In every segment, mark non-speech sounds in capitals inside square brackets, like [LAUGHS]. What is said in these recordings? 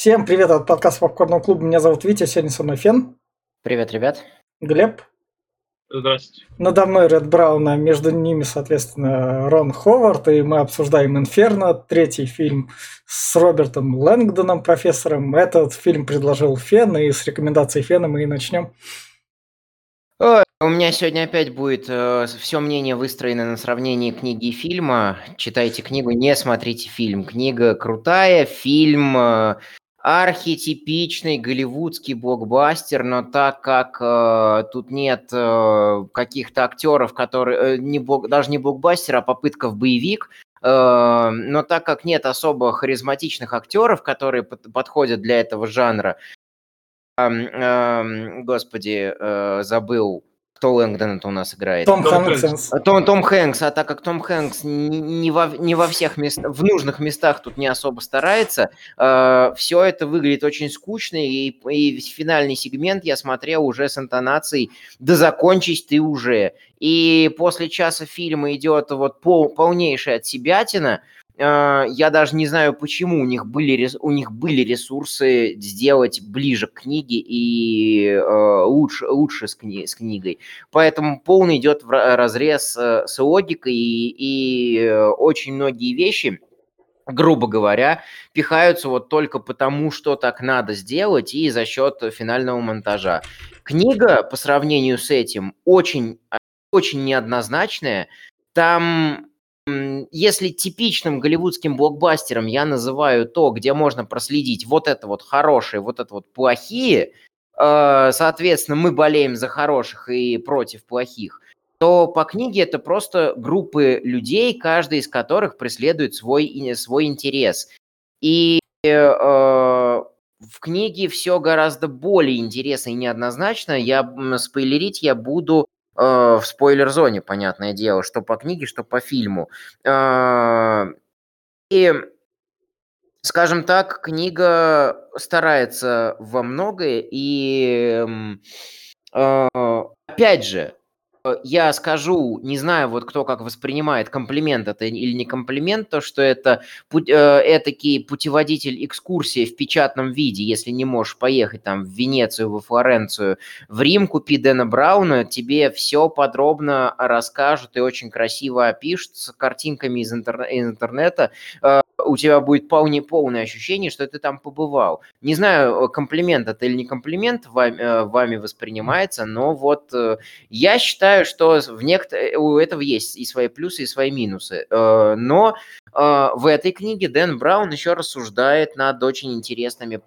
Всем привет от подкаста Попкорного клуба. Меня зовут Витя, сегодня со мной Фен. Привет, ребят. Глеб. Здравствуйте. Надо мной Ред Браун, а между ними, соответственно, Рон Ховард, и мы обсуждаем «Инферно», третий фильм с Робертом Лэнгдоном, профессором. Этот фильм предложил Фен, и с рекомендацией Фена мы и начнем. у меня сегодня опять будет э, все мнение выстроено на сравнении книги и фильма. Читайте книгу, не смотрите фильм. Книга крутая, фильм э, архетипичный голливудский блокбастер, но так как э, тут нет э, каких-то актеров, которые э, не блок, даже не блокбастер, а попытка в боевик, э, но так как нет особо харизматичных актеров, которые под, подходят для этого жанра, э, э, господи, э, забыл кто Лэнгдон это у нас играет? Том, Том Хэнкс. Том, Том Хэнкс, а так как Том Хэнкс не во, не во всех местах, в нужных местах тут не особо старается, э, все это выглядит очень скучно, и, и финальный сегмент я смотрел уже с интонацией «да закончись ты уже». И после часа фильма идет вот пол, полнейшая отсебятина, а, я даже не знаю, почему у них были, у них были ресурсы сделать ближе к книге и э, лучше, лучше с, кни, с книгой. Поэтому полный идет в разрез э, с логикой, и, и э, очень многие вещи, грубо говоря, пихаются вот только потому, что так надо сделать, и за счет финального монтажа. Книга по сравнению с этим очень, очень неоднозначная. Там если типичным голливудским блокбастером я называю то, где можно проследить вот это вот хорошие, вот это вот плохие, э, соответственно, мы болеем за хороших и против плохих, то по книге это просто группы людей, каждый из которых преследует свой, свой интерес. И э, в книге все гораздо более интересно и неоднозначно. Я спойлерить я буду Э, в спойлер-зоне, понятное дело, что по книге, что по фильму. Э, и, скажем так, книга старается во многое, и э, опять же, я скажу, не знаю, вот кто как воспринимает, комплимент это или не комплимент, то, что это путь, э, этакий путеводитель экскурсии в печатном виде, если не можешь поехать там в Венецию, во Флоренцию, в Рим, купи Дэна Брауна, тебе все подробно расскажут и очень красиво опишут с картинками из, интер- из интернета, э, у тебя будет вполне полное ощущение, что ты там побывал. Не знаю, комплимент это или не комплимент вами, э, вами воспринимается, но вот э, я считаю, что в некотор... у этого есть и свои плюсы, и свои минусы. Э, но в этой книге Дэн Браун еще рассуждает над очень интересными,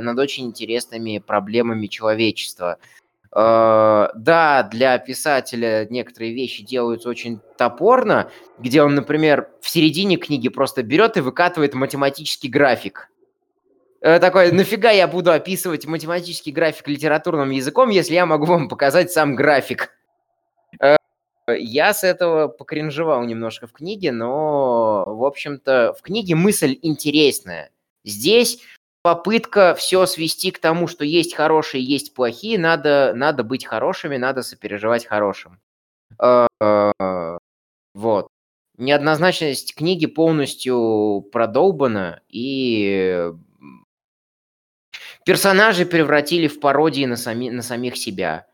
над очень интересными проблемами человечества. Да, для писателя некоторые вещи делаются очень топорно, где он, например, в середине книги просто берет и выкатывает математический график. Такой, нафига я буду описывать математический график литературным языком, если я могу вам показать сам график? Uh, я с этого покринжевал немножко в книге, но, в общем-то, в книге мысль интересная. Здесь попытка все свести к тому, что есть хорошие, есть плохие, надо, надо быть хорошими, надо сопереживать хорошим. А, вот. Неоднозначность книги полностью продолбана, и персонажи превратили в пародии на, сами, на самих себя.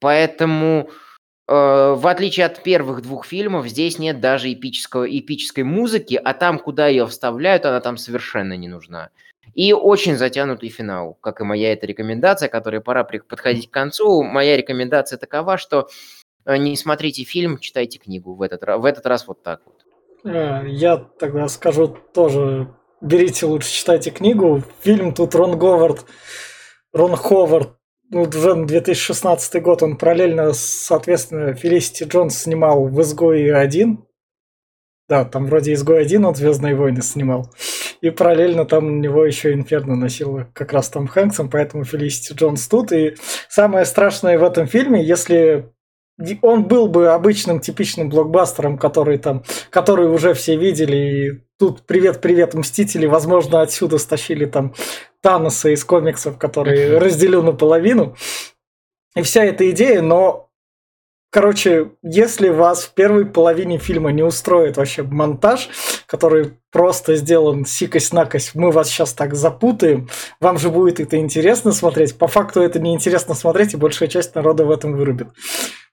Поэтому, э, в отличие от первых двух фильмов, здесь нет даже эпического, эпической музыки, а там, куда ее вставляют, она там совершенно не нужна. И очень затянутый финал, как и моя эта рекомендация, которой пора подходить к концу. Моя рекомендация такова, что э, не смотрите фильм, читайте книгу в этот, в этот раз вот так вот. Э, я тогда скажу тоже, берите лучше, читайте книгу. Фильм тут Рон Говард, Рон Ховард, ну, уже 2016 год, он параллельно, соответственно, Фелисити Джонс снимал в «Изгое 1». Да, там вроде «Изгой 1» он «Звездные войны» снимал. И параллельно там у него еще Инферно носил как раз Том Хэнксом, поэтому Фелисити Джонс тут. И самое страшное в этом фильме, если он был бы обычным типичным блокбастером, который там, который уже все видели, и тут привет-привет Мстители, возможно, отсюда стащили там Таноса из комиксов, который разделил наполовину. И вся эта идея, но Короче, если вас в первой половине фильма не устроит вообще монтаж, который просто сделан сикость-накость, мы вас сейчас так запутаем, вам же будет это интересно смотреть. По факту это неинтересно смотреть, и большая часть народа в этом вырубит.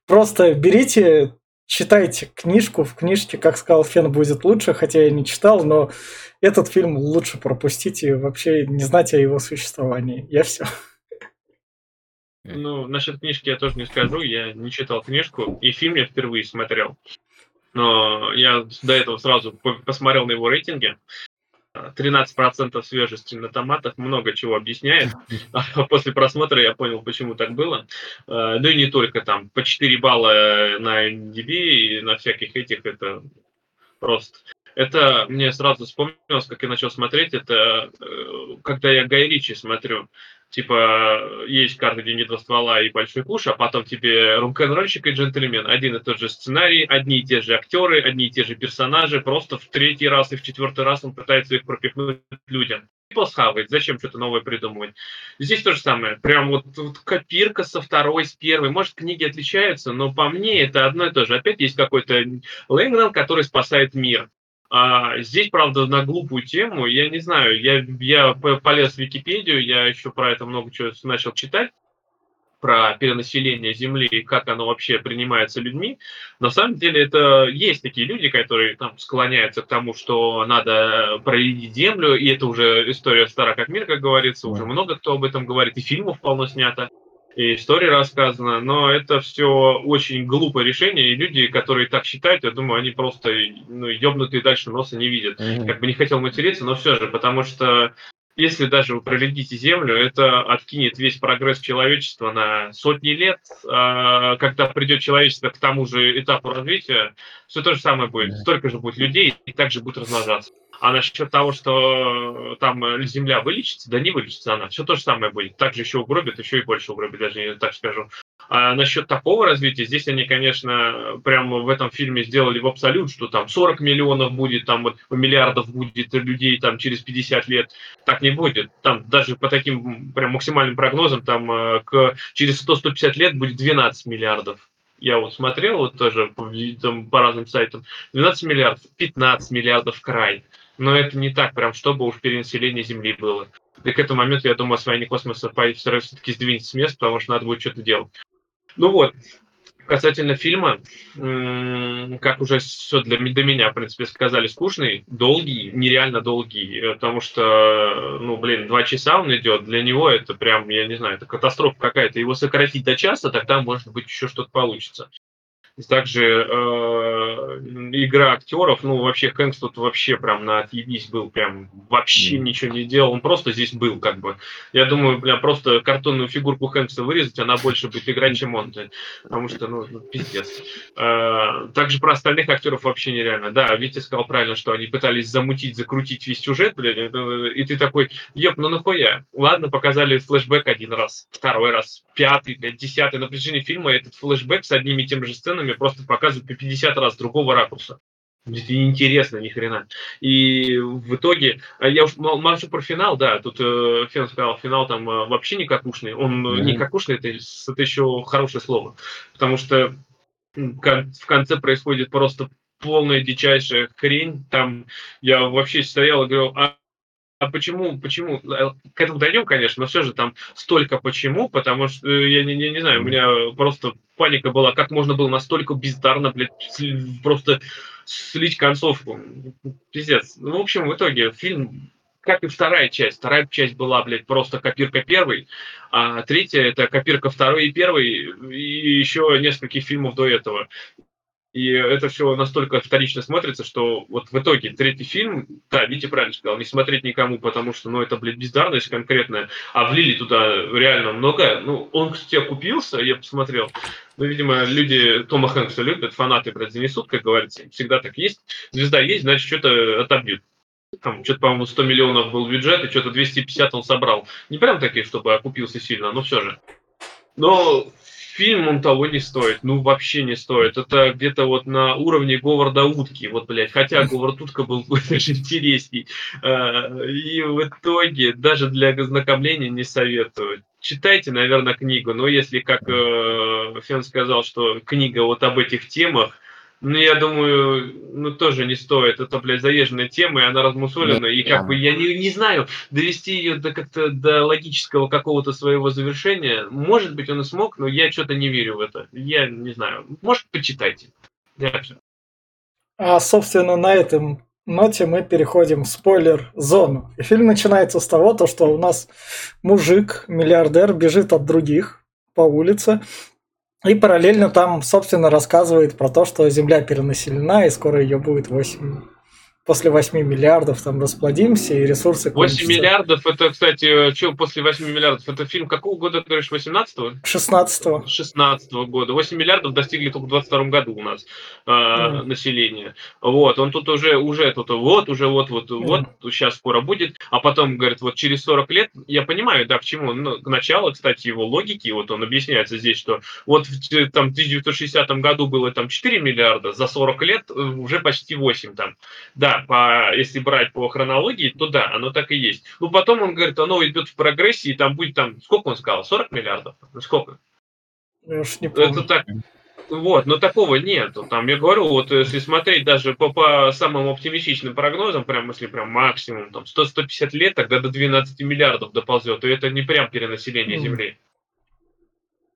Просто берите, читайте книжку, в книжке, как сказал Фен, будет лучше, хотя я не читал, но этот фильм лучше пропустить и вообще не знать о его существовании. Я все. Ну, насчет книжки я тоже не скажу, я не читал книжку, и фильм я впервые смотрел. Но я до этого сразу посмотрел на его рейтинге. 13% свежести на томатах много чего объясняет. [LAUGHS] А после просмотра я понял, почему так было. А, ну и не только там. По 4 балла на MDB и на всяких этих это просто это мне сразу вспомнилось, как я начал смотреть, это э, когда я Гай Ричи смотрю. Типа, есть каждый день два ствола и большой куш, а потом тебе рок-н-ролльщик и джентльмен. Один и тот же сценарий, одни и те же актеры, одни и те же персонажи. Просто в третий раз и в четвертый раз он пытается их пропихнуть людям. People схавает, зачем что-то новое придумывать. Здесь то же самое. Прям вот, вот копирка со второй, с первой. Может, книги отличаются, но по мне это одно и то же. Опять есть какой-то Лэнгдон, который спасает мир. А здесь, правда, на глупую тему, я не знаю, я, я полез в Википедию, я еще про это много чего начал читать, про перенаселение Земли и как оно вообще принимается людьми. На самом деле это есть такие люди, которые там склоняются к тому, что надо проредить Землю, и это уже история стара как мир, как говорится, уже много кто об этом говорит, и фильмов полно снято и история рассказана, но это все очень глупое решение, и люди, которые так считают, я думаю, они просто ну, ебнутые дальше носа не видят. Mm-hmm. Как бы не хотел материться, но все же, потому что если даже вы пролетите Землю, это откинет весь прогресс человечества на сотни лет. А, когда придет человечество к тому же этапу развития, все то же самое будет. Столько же будет людей, и также будет размножаться. А насчет того, что там земля вылечится, да не вылечится она. Все то же самое будет. Также еще угробит, еще и больше угробит, даже не так скажу. А насчет такого развития, здесь они, конечно, прямо в этом фильме сделали в абсолют, что там 40 миллионов будет, там вот миллиардов будет людей там через 50 лет. Так не будет. Там даже по таким прям максимальным прогнозам, там э, к, через 100-150 лет будет 12 миллиардов я вот смотрел вот тоже по, там, по разным сайтам, 12 миллиардов, 15 миллиардов край но это не так прям, чтобы уж перенаселение Земли было. И к этому моменту, я думаю, освоение космоса все-таки сдвинется с места, потому что надо будет что-то делать. Ну вот, касательно фильма, как уже все для, до меня, в принципе, сказали, скучный, долгий, нереально долгий, потому что, ну, блин, два часа он идет, для него это прям, я не знаю, это катастрофа какая-то. Его сократить до часа, тогда, может быть, еще что-то получится. Также э, игра актеров, ну вообще Хэнкс тут вообще прям на отъебись был, прям вообще mm. ничего не делал, он просто здесь был как бы. Я думаю, бля, просто картонную фигурку Хэнкса вырезать, она больше будет играть, чем он, потому что, ну, ну пиздец. Э, также про остальных актеров вообще нереально. Да, Витя сказал правильно, что они пытались замутить, закрутить весь сюжет, блядь, и ты такой, еп, ну нахуя? Ладно, показали флешбэк один раз, второй раз, пятый, блядь, десятый, на протяжении фильма этот флешбэк с одними и теми же сценами мне просто показывают по 50 раз другого ракурса. Неинтересно ни хрена. И в итоге, а я уж молчу про финал, да, тут э, Фен сказал, финал там э, вообще не какушный. Он mm-hmm. не какушный, это, это еще хорошее слово. Потому что в конце происходит просто полная дичайшая хрень. Там я вообще стоял и говорил, а а почему, почему, э, к этому дойдем, конечно, но все же там столько почему, потому что, э, я не, не, не знаю, у меня просто паника была, как можно было настолько бездарно, блядь, просто слить концовку. Пиздец. Ну, в общем, в итоге фильм как и вторая часть. Вторая часть была, блядь, просто копирка первой, а третья это копирка второй и первой, и еще нескольких фильмов до этого. И это все настолько вторично смотрится, что вот в итоге третий фильм, да, Витя правильно сказал, не смотреть никому, потому что, ну, это, блядь, бездарность конкретная, а влили туда реально много. Ну, он, кстати, окупился, я посмотрел. Ну, видимо, люди Тома Хэнкса любят, фанаты, блядь, занесут, как говорится, всегда так есть. Звезда есть, значит, что-то отобьют. Там, что-то, по-моему, 100 миллионов был бюджет, и что-то 250 он собрал. Не прям такие, чтобы окупился сильно, но все же. Но фильм он того не стоит, ну вообще не стоит. Это где-то вот на уровне Говарда Утки, вот, блядь, хотя Говард Утка был [LAUGHS] даже интересней. А, и в итоге даже для ознакомления не советую. читайте, наверное, книгу. Но если, как э, Фен сказал, что книга вот об этих темах, ну, я думаю, ну, тоже не стоит. Это, блядь, заезженная тема, и она размусолена. И как бы, я не, не знаю, довести ее до как-то до логического какого-то своего завершения. Может быть, он и смог, но я что-то не верю в это. Я не знаю. Может, почитайте. Я все. А, собственно, на этом ноте мы переходим в спойлер-зону. И фильм начинается с того, то, что у нас мужик, миллиардер, бежит от других по улице, и параллельно там, собственно, рассказывает про то, что Земля перенаселена, и скоро ее будет 8 после 8 миллиардов там расплодимся и ресурсы 8 кончатся. миллиардов, это, кстати, что после 8 миллиардов? Это фильм какого года, ты говоришь, 18-го? 16-го. 16 -го года. 8 миллиардов достигли только в 22 году у нас э, mm. население. Вот, он тут уже, уже тут вот, уже вот, вот, mm. вот, сейчас скоро будет. А потом, говорит, вот через 40 лет, я понимаю, да, к чему, ну, к началу, кстати, его логики, вот он объясняется здесь, что вот в там, 1960 году было там 4 миллиарда, за 40 лет э, уже почти 8 там. Да, по, если брать по хронологии, то да, оно так и есть. Ну, потом он говорит, оно идет в прогрессии, и там будет там, сколько он сказал, 40 миллиардов? Ну, сколько? Я уж не помню. Это так, вот, но такого нету. Там, я говорю, вот если смотреть даже по, по самым оптимистичным прогнозам, прям если прям максимум, там 100-150 лет, тогда до 12 миллиардов доползет, и это не прям перенаселение mm. Земли.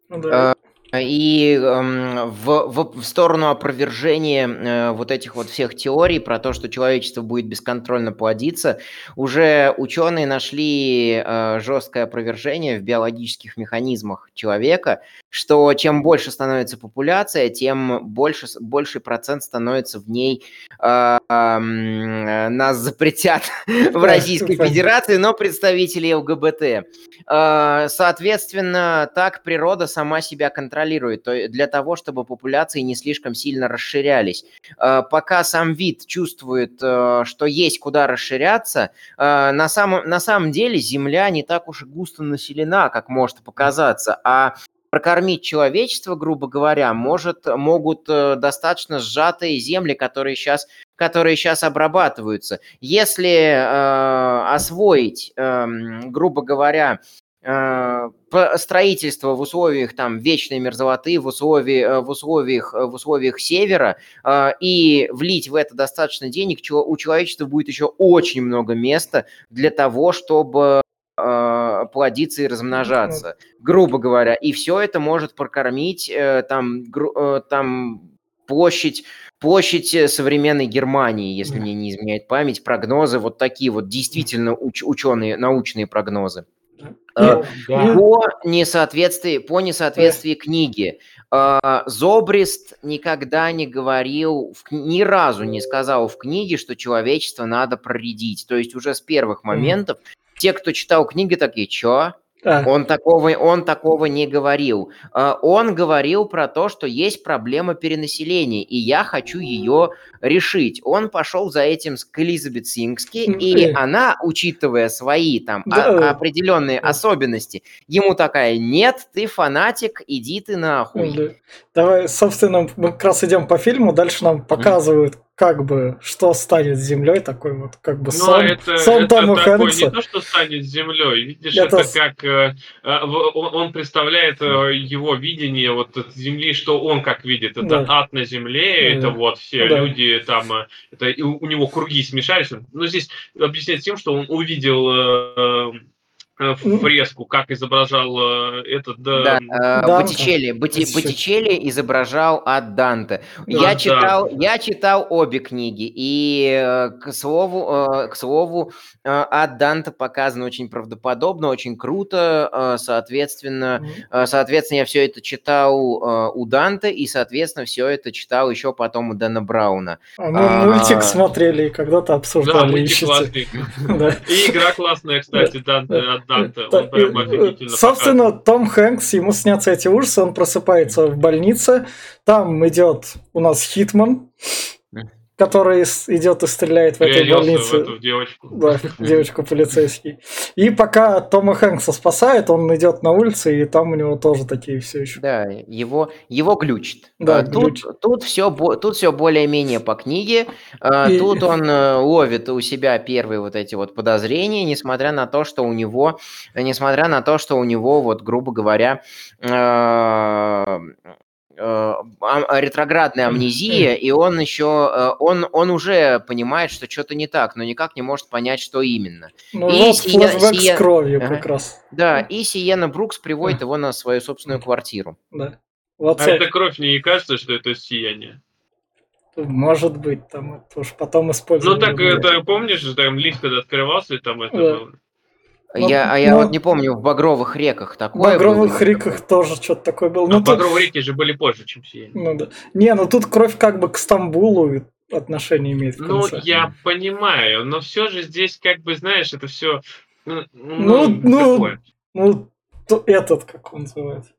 Ну, да. И э, в, в, в сторону опровержения э, вот этих вот всех теорий про то, что человечество будет бесконтрольно плодиться, уже ученые нашли э, жесткое опровержение в биологических механизмах человека, что чем больше становится популяция, тем больше, больший процент становится в ней, э, э, нас запретят [LAUGHS] в Российской Федерации, но представители ЛГБТ. Э, соответственно, так природа сама себя контролирует, то для того, чтобы популяции не слишком сильно расширялись. Э, пока сам вид чувствует, э, что есть куда расширяться, э, на, самом, на самом деле Земля не так уж и густо населена, как может показаться, а прокормить человечество, грубо говоря, может, могут достаточно сжатые земли, которые сейчас, которые сейчас обрабатываются. Если э, освоить, э, грубо говоря, строительство в условиях там вечной мерзлоты, в, условии, э, в, условиях, в условиях севера э, и влить в это достаточно денег, у человечества будет еще очень много места для того, чтобы э, плодиться и размножаться, грубо говоря. И все это может прокормить э, там, э, там площадь, площадь э, современной Германии, если мне не изменяет память, прогнозы вот такие вот действительно уч, ученые, научные прогнозы. Э, по несоответствии, по несоответствии книги. Э, Зобрист никогда не говорил, ни разу не сказал в книге, что человечество надо проредить. То есть уже с первых моментов те, кто читал книги, такие, чё? Да. Он такого, он такого не говорил. А, он говорил про то, что есть проблема перенаселения, и я хочу ее решить. Он пошел за этим к Элизабет Сингски, и она, учитывая свои там да. определенные да. особенности, ему такая, нет, ты фанатик, иди ты нахуй. Да. Давай, собственно, мы как раз идем по фильму, дальше нам показывают, как бы, что станет с землей, такой вот, как бы, сон, это, сон это Тома такой, Хэнкса. не то, что станет с землей, видишь, это, это как э, э он представляет э, его видение вот земли, что он как видит, это да. ад на земле, да. это вот все да. люди там, э, это у, у него круги смешались, но здесь объясняется тем, что он увидел Э, фреску, как изображал э, этот... Да, да э, Боттичелли. Боти, Боттичелли изображал от Данте. Да, я, читал, да. я читал обе книги, и, к слову, к слову, от Данте показано очень правдоподобно, очень круто, соответственно, mm-hmm. соответственно, я все это читал у Данте, и, соответственно, все это читал еще потом у Дэна Брауна. А мы а, мультик смотрели и когда-то обсуждали. Да, мультик классный. [LAUGHS] И игра классная, кстати, Данте Данте. Он прям офигительно Собственно, показывает. Том Хэнкс, ему снятся эти ужасы, он просыпается в больнице. Там идет у нас Хитман. Который идет и стреляет в этой больнице. в эту девочку. Да, девочку полицейский. И пока Тома Хэнкса спасает, он идет на улице, и там у него тоже такие все еще. Да, его, его глючит. Да, А, тут, глючит. тут все, тут все более-менее по книге. А, И- Тут он э, ловит у себя первые вот эти вот подозрения, несмотря на то, что у него, несмотря на то, что у него, вот, грубо говоря, э, ретроградная Мгм. амнезия, и он еще, э, он, он уже понимает, что что-то не так, но никак не может понять, что именно. Ну, И вот сия- сия- с кровью Ага. как раз. Да, и Сиена Брукс приводит его на свою собственную квартиру. Да. В А эта кровь мне не кажется, что это сияние. Может быть, там это уж потом Ну использовали. так это помнишь, там лифт когда открывался, и там это Да. было. Ну, я, а я ну, вот не помню, в Багровых реках В такое багровых было? реках тоже что-то такое было. А Ну, тут, багровые реки же были позже, чем сияние. ну, да. Не, ну тут кровь как бы к Стамбулу отношение имеет в Ну, я понимаю, но все же здесь, как бы, знаешь, это все. Ну, Ну, ну. Ну, то- этот, как он называется?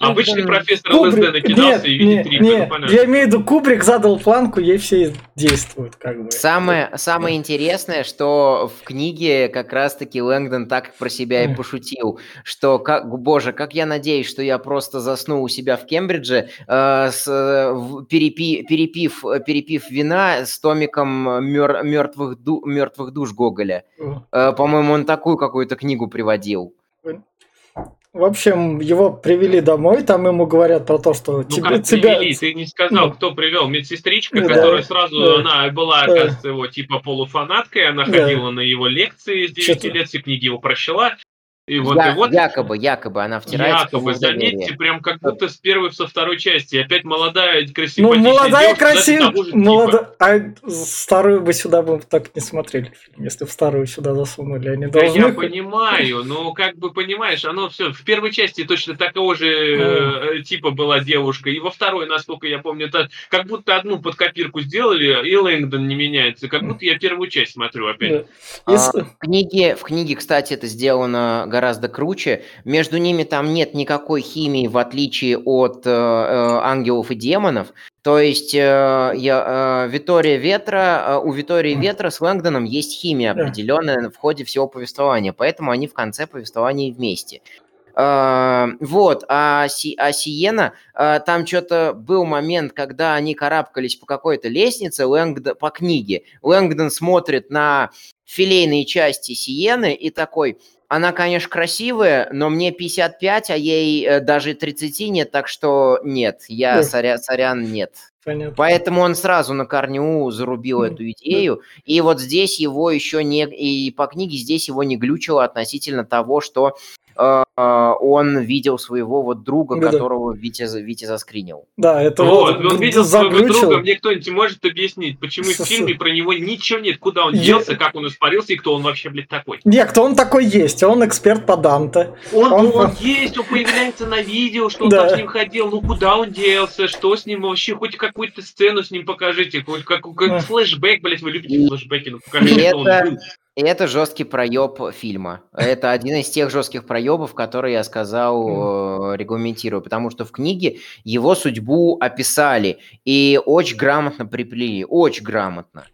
Обычный профессор ЛСД накидался нет, и видит нет, три, я имею в виду, Кубрик задал планку, ей все действуют, как бы. Самое, самое интересное, что в книге как раз-таки Лэнгдон так про себя и пошутил, что, как, боже, как я надеюсь, что я просто засну у себя в Кембридже, э, с, э, перепи- перепив, перепив вина с томиком мертвых, мертвых душ Гоголя. Э, по-моему, он такую какую-то книгу приводил. В общем, его привели домой, там ему говорят про то, что Ну тебе, как тебя... привели? Ты не сказал, Ну. кто привел. Медсестричка, да. которая сразу, Да. она была, Да. оказывается, его типа полуфанаткой, она Да. ходила на его лекции с 9 Чё-то- лет, все книги его прощала. И вот, Я- и вот якобы, якобы она втирается Якобы, заметьте, прям как будто с первой со второй части. Опять молодая, красивая Ну, молодая, красивая, типа. молода... А старую бы сюда бы так не смотрели, если в старую сюда засунули. Они Да должны... я понимаю, но как бы понимаешь, оно все в первой части точно такого же э, типа была девушка, и во второй, насколько я помню, это как будто одну под копирку сделали, и Лэнгдон не меняется, как будто я первую часть смотрю опять. Да. А, В книге, в книге, кстати, это сделано гораздо круче. Между ними там нет никакой химии, в отличие от э, э, ангелов и демонов. То есть э, я, э, Витория Ветра, э, у Витории. Ветра с Лэнгдоном есть химия определенная в ходе всего повествования, поэтому они в конце повествования вместе. Э, Вот, а, Си- а Сиена, э, там что-то был момент, когда они карабкались по какой-то лестнице Лэнгдон, по книге. Лэнгдон смотрит на филейные части Сиены и такой, она, конечно, красивая, но мне 55, а ей э, даже 30 нет, так что нет, я Да. соря- сорян, нет. Понятно. Поэтому он сразу на корню зарубил эту идею. И вот здесь его еще не... И по книге здесь его не глючило относительно того, что он видел своего вот друга, Да-да. которого Витя, за- Витя заскринил. Да, это Вот, вот он видел своего заглючил. друга, мне кто-нибудь может объяснить, почему в фильме про него ничего нет, куда он делся, как он испарился и кто он вообще, блядь, такой. Не, кто он такой есть? Он эксперт по Данте. Он, Он- он, есть, он появляется на видео, что он Да. там с ним ходил, ну куда он делся, что с ним вообще, хоть какую-то сцену с ним покажите, хоть как, как Да. флешбэк, блядь, вы любите И- флешбеки, ну покажите, и что он это- был. И это жесткий проеб фильма. Это один из тех жестких проебов, которые я сказал, э, регламентирую. Потому что в книге его судьбу описали и очень грамотно приплели. Очень грамотно.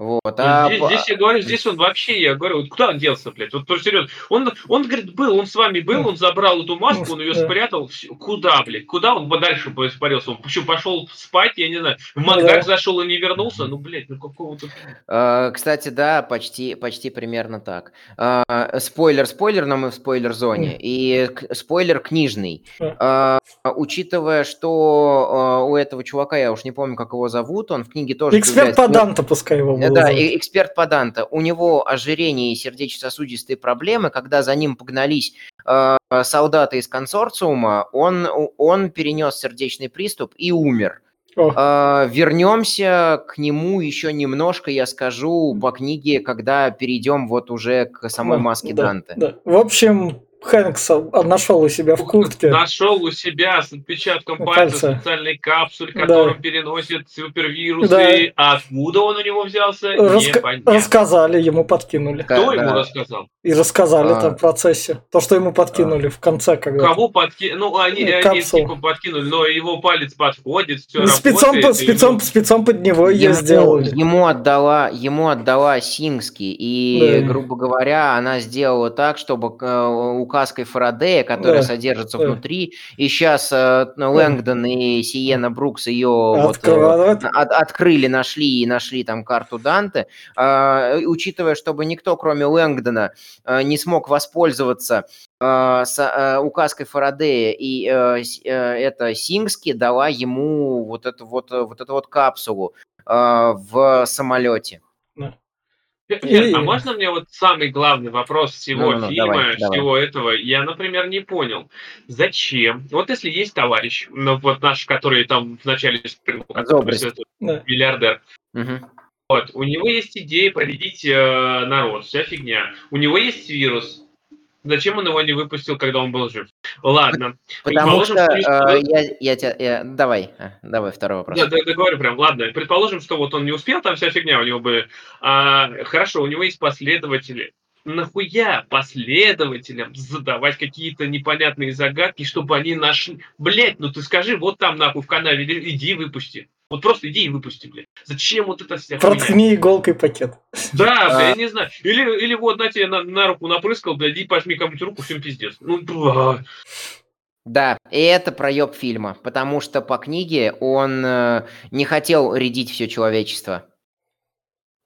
Вот. Ну, а здесь, я говорю, здесь он вообще, я говорю, вот куда он делся, блядь? Вот просто серьезно. Он, он говорит, был, он с вами был, он забрал эту маску, он ее Да. спрятал. всё. Куда, блядь? Куда он дальше испарился? Он еще пошел спать, я не знаю. В Ну Макдак да. зашел и не вернулся. Ну, блядь, ну какого-то... Э, Кстати, да, почти, почти примерно так. Э, Спойлер, спойлер, но мы в спойлер-зоне. И спойлер книжный. Э, Учитывая, что у этого чувака, я уж не помню, как его зовут, он в книге тоже... Эксперт по Данте, пускай его Э, Да, эксперт по Данте. У него ожирение и сердечно-сосудистые проблемы. Когда за ним погнались э, солдаты из консорциума, он, он перенес сердечный приступ и умер. Э, вернемся к нему еще немножко, я скажу, по книге, когда перейдем вот уже к самой маске да, Данте. да. В общем, Хэнкс нашел у себя в куртке. Нашел у себя с отпечатком пальца Пальца. специальной капсуле, Да. которым переносит супервирусы. Да. А откуда он у него взялся, Раска- непонятно. Рассказали, ему подкинули. Кто ему да. рассказал? И рассказали А. там в процессе. То, что ему подкинули в конце, когда. Кому подкинули? Ну, они, Ну, они типа подкинули, но его палец подходит, все Спецом, работает. спецом, ему- спецом под него ее Ему, сделали. ему отдала, ему отдала Сингски, и, Да. грубо говоря, она сделала так, чтобы э, указкой Фарадея, которая Да, содержится да. внутри, и сейчас Лэнгдон и Сиена Брукс ее вот, э, от- открыли, нашли и нашли там карту Данте, и учитывая, чтобы никто, кроме Лэнгдона, э, не смог воспользоваться э, с, э, указкой Фарадея, и э, э, это Сингски дала ему вот эту вот, э, вот эту вот капсулу э, в самолете. Нет, а можно мне вот самый главный вопрос всего Ну-ну-ну, фильма, давай, давай. всего этого? Я, например, не понял, зачем? Вот если есть товарищ, ну вот наш, который там в начале стрелы, который Зобрист. всё это, Да. миллиардер, Мгм. вот, у него есть идея победить э, народ, вся фигня. У него есть вирус. Зачем он его не выпустил, когда он был жив? Ладно. Потому Предположим, что что э, я, я тебя... я- давай, э, давай второй вопрос. Да, да, говорю прям, ладно, предположим, что вот он не успел, там вся фигня у него бы... а, хорошо, у него есть последователи. Нахуя последователям задавать какие-то непонятные загадки, чтобы они нашли... Блять, ну ты скажи, вот там нахуй в канаве, иди выпусти. Вот просто иди и выпусти, блядь. Зачем вот это вся хуйня? Проткни иголкой пакет. Да, [LAUGHS] А. бля, я не знаю. Или, или вот на тебе на, на руку напрыскал, блядь, и пожми кому-нибудь руку, всем пиздец. Ну, бля. Да, и это проеб фильма, потому что по книге он э, не хотел рядить все человечество.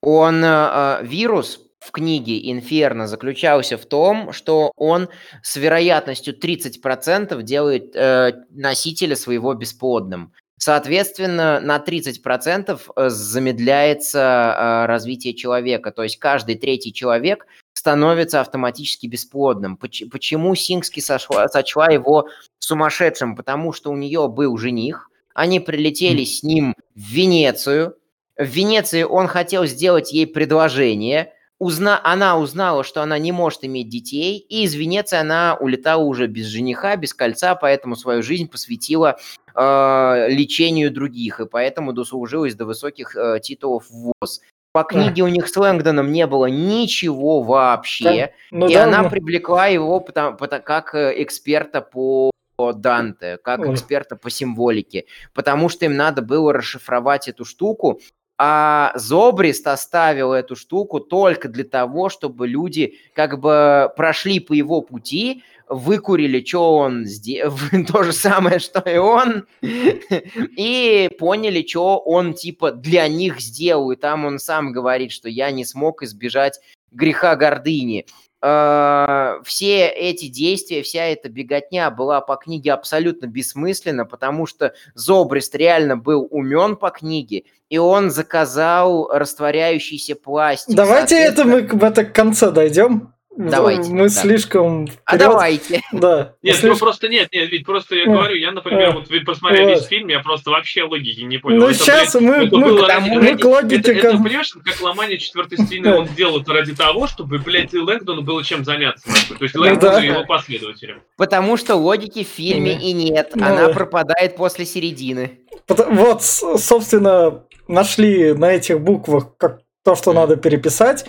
Он э, э, вирус в книге Инферно заключался в том, что он с вероятностью 30% делает э, носителя своего бесплодным. Соответственно, на 30% э, замедляется э, развитие человека. То есть каждый третий человек становится автоматически бесплодным. Поч- Почему Сингски сошла- сочла его сумасшедшим? Потому что у нее был жених, они прилетели с ним в Венецию. В Венеции он хотел сделать ей предложение. Узна... Она узнала, что она не может иметь детей, и из Венеции она улетала уже без жениха, без кольца, поэтому свою жизнь посвятила э, лечению других, и поэтому дослужилась до высоких э, титулов в ВОЗ. По книге у них с Лэнгдоном не было ничего вообще, Ну и да, она ну, привлекла его потому, пото- как э, эксперта по Данте, как Ой. эксперта по символике, потому что им надо было расшифровать эту штуку, а Зобрист оставил эту штуку только для того, чтобы люди как бы прошли по его пути, выкурили, что он сделал, [LAUGHS] то же самое, что и он, [LAUGHS] и поняли, что он типа для них сделал. И там он сам говорит, что я не смог избежать греха гордыни. Э, Все эти действия, вся эта беготня была по книге абсолютно бессмысленна, потому что Зобрист реально был умен по книге, и он заказал растворяющийся пластик. Давайте это мы это к конце дойдем. Давайте, Мы да. слишком А вперед. давайте. [LAUGHS] Да. Нет, слишком- ну просто нет, нет, ведь просто я Ну, говорю, я, например, э, вот вот. весь фильм, я просто вообще логики не понял. Ну Это, сейчас блядь, мы, это мы, было к- ради- мы ради- к логике Это, это, как- понимаешь, как ломание четвертой стены он сделал это ради того, чтобы, блядь, и Лэнгдону было чем заняться. нахуй. То есть Ну Лэнгдону да. его последователям. Потому что логики в фильме и нет. Ну Она да. пропадает после середины. Вот, собственно, нашли на этих буквах как то, что надо переписать.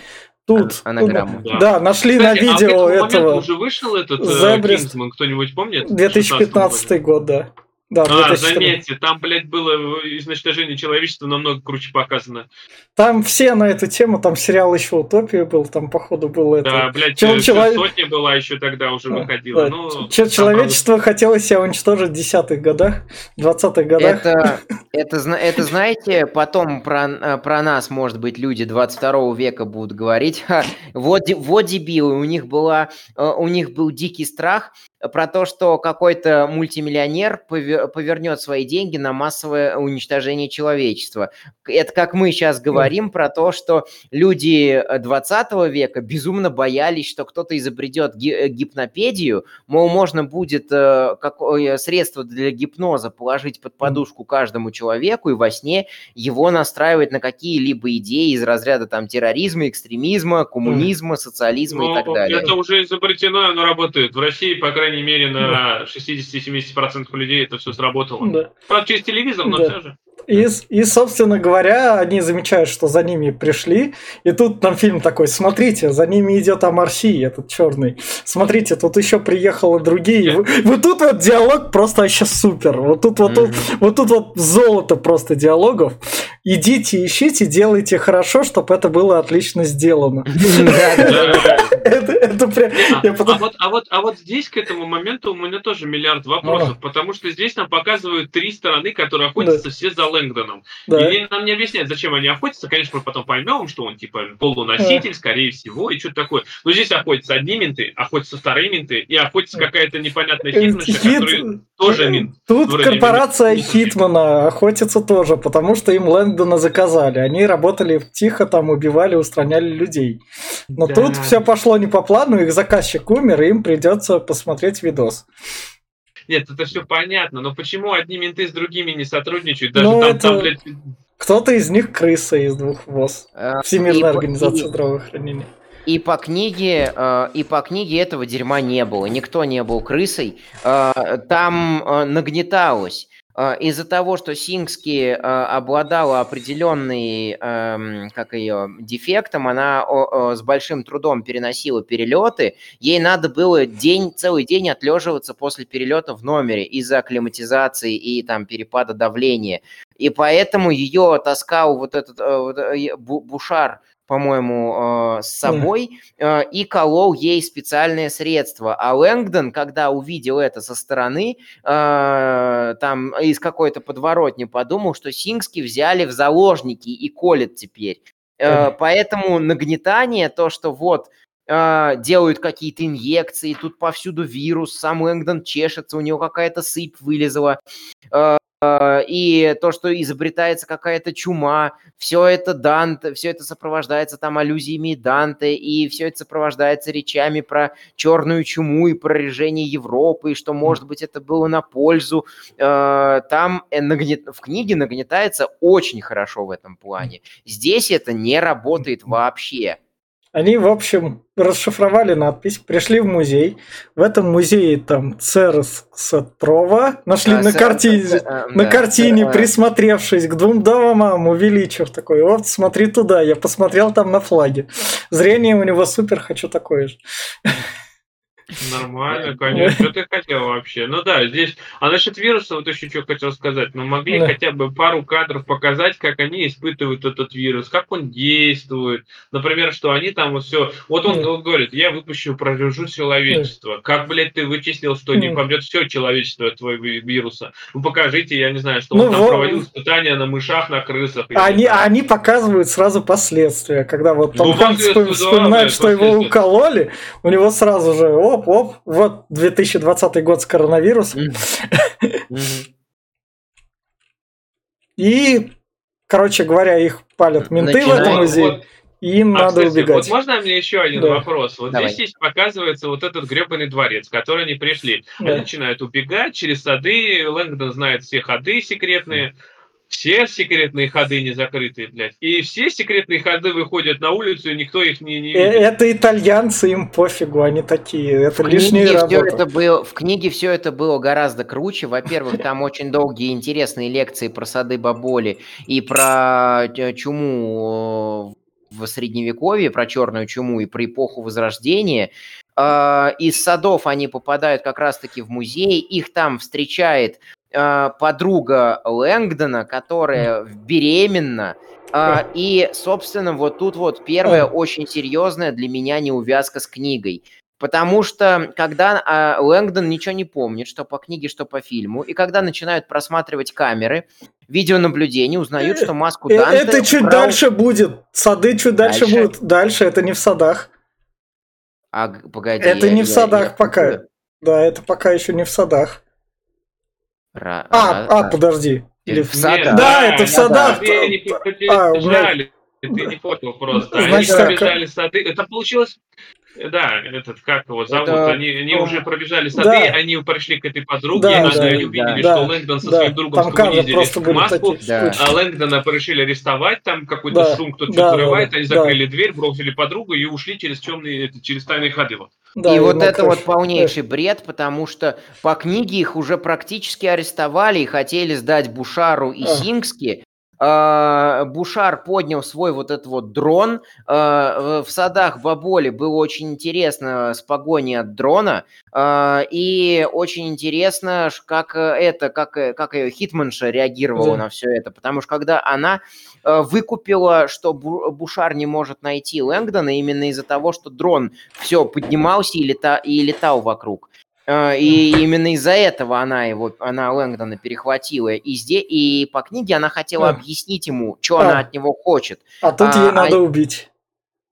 Тут, А- анаграмму. ну, да, нашли на Кстати, а к видео моменту этого. уже вышел этот э, Зебрист. Кингсман, кто-нибудь помнит? В 2015 16 год, да. Да, А, 2014. заметьте, там, блядь, было изничтожение человечества намного круче показано. Там все на эту тему, там сериал еще «Утопия» был, там, походу, было это. Да, блядь, Чел- э, чело- сотня была еще тогда уже Да, выходила. да. Ну, Человечество хотело себя уничтожить в десятых годах, двадцатых годах. Это, это, это, знаете, потом про, э, про нас, может быть, люди 22 века будут говорить. «Ха, вот, вот дебилы, у них, была, э, у них был дикий страх про то, что какой-то мультимиллионер пове- повернет свои деньги на массовое уничтожение человечества. Это как мы сейчас говорим про то, что люди 20 века безумно боялись, что кто-то изобретет гипнопедию, мол, можно будет какое средство для гипноза положить под подушку каждому человеку и во сне его настраивать на какие-либо идеи из разряда там терроризма, экстремизма, коммунизма, социализма Но и так далее. Это уже изобретено, оно работает. В России, по крайней мере, на 60-70% людей это все сработало. Да. Правда, через телевизор, но да. все же. И, и, собственно говоря, они замечают, что за ними пришли. И тут там фильм такой, смотрите, за ними идет Амарси, этот черный. Смотрите, тут еще приехали другие. Вот, вот тут вот диалог просто вообще супер. Вот тут вот, mm-hmm. тут, вот тут вот золото просто диалогов. Идите, ищите, делайте хорошо, чтобы это было отлично сделано. [LAUGHS] А, а вот а вот здесь к этому моменту у меня тоже миллиард вопросов, потому что здесь нам показывают три стороны, которые охотятся все за Лэнгдоном. И нам не объясняют, зачем они охотятся. Конечно, мы потом поймем, что он типа полуноситель, скорее всего, и что-то такое. Но здесь охотятся одни менты, охотятся вторые менты, и охотится какая-то непонятная э, хитманша, Хит... которая тоже мент. Тут корпорация Хитмана охотится тоже, потому что им Лэнгдона заказали. Они работали тихо, там убивали, устраняли людей. Но да. тут все пошло не по плану, их заказчик умер, и им придется посмотреть видос. Нет, это все понятно, но почему одни менты с другими не сотрудничают? Даже ну, там, это... там, блядь... Кто-то из них крыса из двух ВОЗ. А, Всемирная и, организация и, здравоохранения. И по книге, э, и по книге этого дерьма не было. Никто не был крысой. Э, там э, нагнеталось. Из-за того, что Сингски обладала определенной, эм, как ее, дефектом, она с большим трудом переносила перелеты. Ей надо было день, целый день отлеживаться после перелета в номере из-за акклиматизации и там перепада давления. И поэтому ее таскал вот этот вот, Бушар по-моему, э, с собой э, и колол ей специальные средства. А Лэнгдон, когда увидел это со стороны, э, там из какой-то подворотни, подумал, что Сингски взяли в заложники и колят теперь. Поэтому нагнетание, то, что вот делают какие-то инъекции, тут повсюду вирус, сам Лэнгдон чешется, у него какая-то сыпь вылезла, и то, что изобретается какая-то чума, все это Данте, все это сопровождается там аллюзиями Данте, и все это сопровождается речами про черную чуму и про решение Европы, и что, может быть, это было на пользу. А, там э, в книге нагнетается очень хорошо в этом плане. Здесь это не работает вообще. Они, в общем, расшифровали надпись, пришли в музей. В этом музее там Церс Сатрова нашли а, на, картине, а, на да, картине, да. присмотревшись к двум домам, увеличив такой, вот смотри туда, я посмотрел там на флаге. Зрение у него супер, хочу такое же. Нормально, конечно. Что ты хотел вообще? Ну да, здесь... А насчет вируса, вот еще что хотел сказать. Ну, могли да. хотя бы пару кадров показать, как они испытывают этот вирус, как он действует. Например, что они там вот все... Вот он, он говорит, я выпущу, прорежу человечество. Как, блядь, ты вычислил, что не побьет все человечество от твоего вируса? Ну, покажите, я не знаю, что ну, он там вот... проводил испытания на мышах, на крысах. Они, они показывают сразу последствия, когда вот Том ну, Ханкс вспоминает, да, что его укололи, у него сразу же, о, оп-оп, вот 2020 год с коронавирусом. И, короче говоря, их палят менты в этом музее. И им а, надо кстати, убегать. Вот можно мне еще один да. вопрос? Вот Давай. здесь показывается вот этот гребаный дворец, в который они пришли. Да. Они начинают убегать через сады. Лэнгдон знает все ходы секретные все секретные ходы не закрыты, блядь. И все секретные ходы выходят на улицу, и никто их не, не э, видит. Это итальянцы, им пофигу, они такие. Это в лишняя работа. Все это было, в книге все это было гораздо круче. Во-первых, там очень долгие интересные лекции про сады Баболи и про э, чуму э, в средневековье, про черную чуму и про эпоху Возрождения. А, из садов они попадают как раз-таки в музей, их там встречает а, подруга Лэнгдона, которая беременна. А, и, собственно, вот тут вот первая очень серьезная для меня неувязка с книгой. Потому что когда а, Лэнгдон ничего не помнит, что по книге, что по фильму, и когда начинают просматривать камеры, видеонаблюдение, узнают, что маску э, Данте... Это чуть брал... дальше будет. Сады чуть дальше, дальше будут. Дальше, это не в садах. А, погоди. Это я, не в садах я, пока. Я... Да, это пока еще не в садах. Ра- А, ра- а, ра- подожди. Или в садах. Да, это в садах. они А, побежали. Ты не понял просто. Они Значит, так. пробежали сады. Это получилось... Да, этот, как его зовут? Это- Они, они О, уже пробежали сады, да. они пришли к этой подруге, Да, и да, они увидели, да. что Лэнгдон со Да, своим другом там скоммунизили маску. Да. а Лэнгдона решили арестовать, там какой-то Да, шум, кто-то да, что-то да, взрывает, да, они да. закрыли дверь, бросили подругу и ушли через темные, это, через тайные ходы. Вот. Да, и вот это крыше. вот полнейший бред, потому что по книге их уже практически арестовали и хотели сдать Бушару и А. Сингски. А, Бушар поднял свой вот этот вот дрон. А, В садах Баболи было очень интересно с погоней от дрона. А, И очень интересно, как э, это, как, э, как ее Хитманша реагировала Да. на все это. Потому что когда она э, выкупила, что Бу- Бушар не может найти Лэнгдона именно из-за того, что дрон все поднимался и, лета, и летал вокруг. Э, И именно из-за этого она его, она Лэнгдона перехватила. И, здесь, и по книге она хотела А. объяснить ему, что А. она от него хочет. А тут а, ей а- надо убить.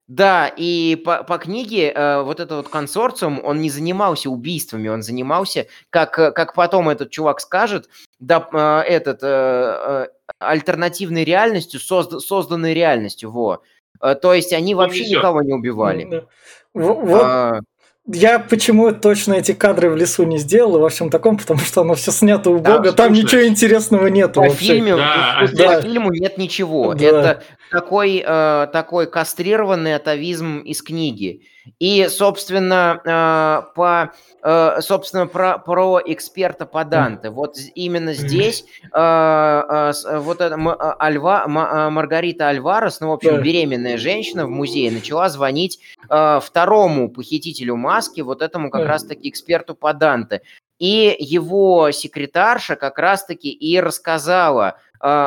Да, и по, по книге э, вот этот вот консорциум, он не занимался убийствами, он занимался, как, э, как потом этот чувак скажет, да, э, этот, э, э, альтернативной реальностью, созда- созданной реальностью, во. Э, То есть они вообще несёт. никого не убивали. В- Вот А, я почему точно эти кадры в лесу не сделал и во всем таком, потому что оно все снято убого, там скучно. ничего интересного нету По вообще. фильме, Да, тут- а по фильму нет ничего. Да. Это такой, э, такой кастрированный атовизм из книги. И, собственно, э, по, э, собственно про, про эксперта по Данте. Вот именно здесь э, э, э, вот эта М- э, Альва, э, Маргарита Альварес, ну, в общем, беременная женщина в музее, начала звонить э, второму похитителю маски, вот этому как раз-таки эксперту по Данте. И его секретарша как раз-таки и рассказала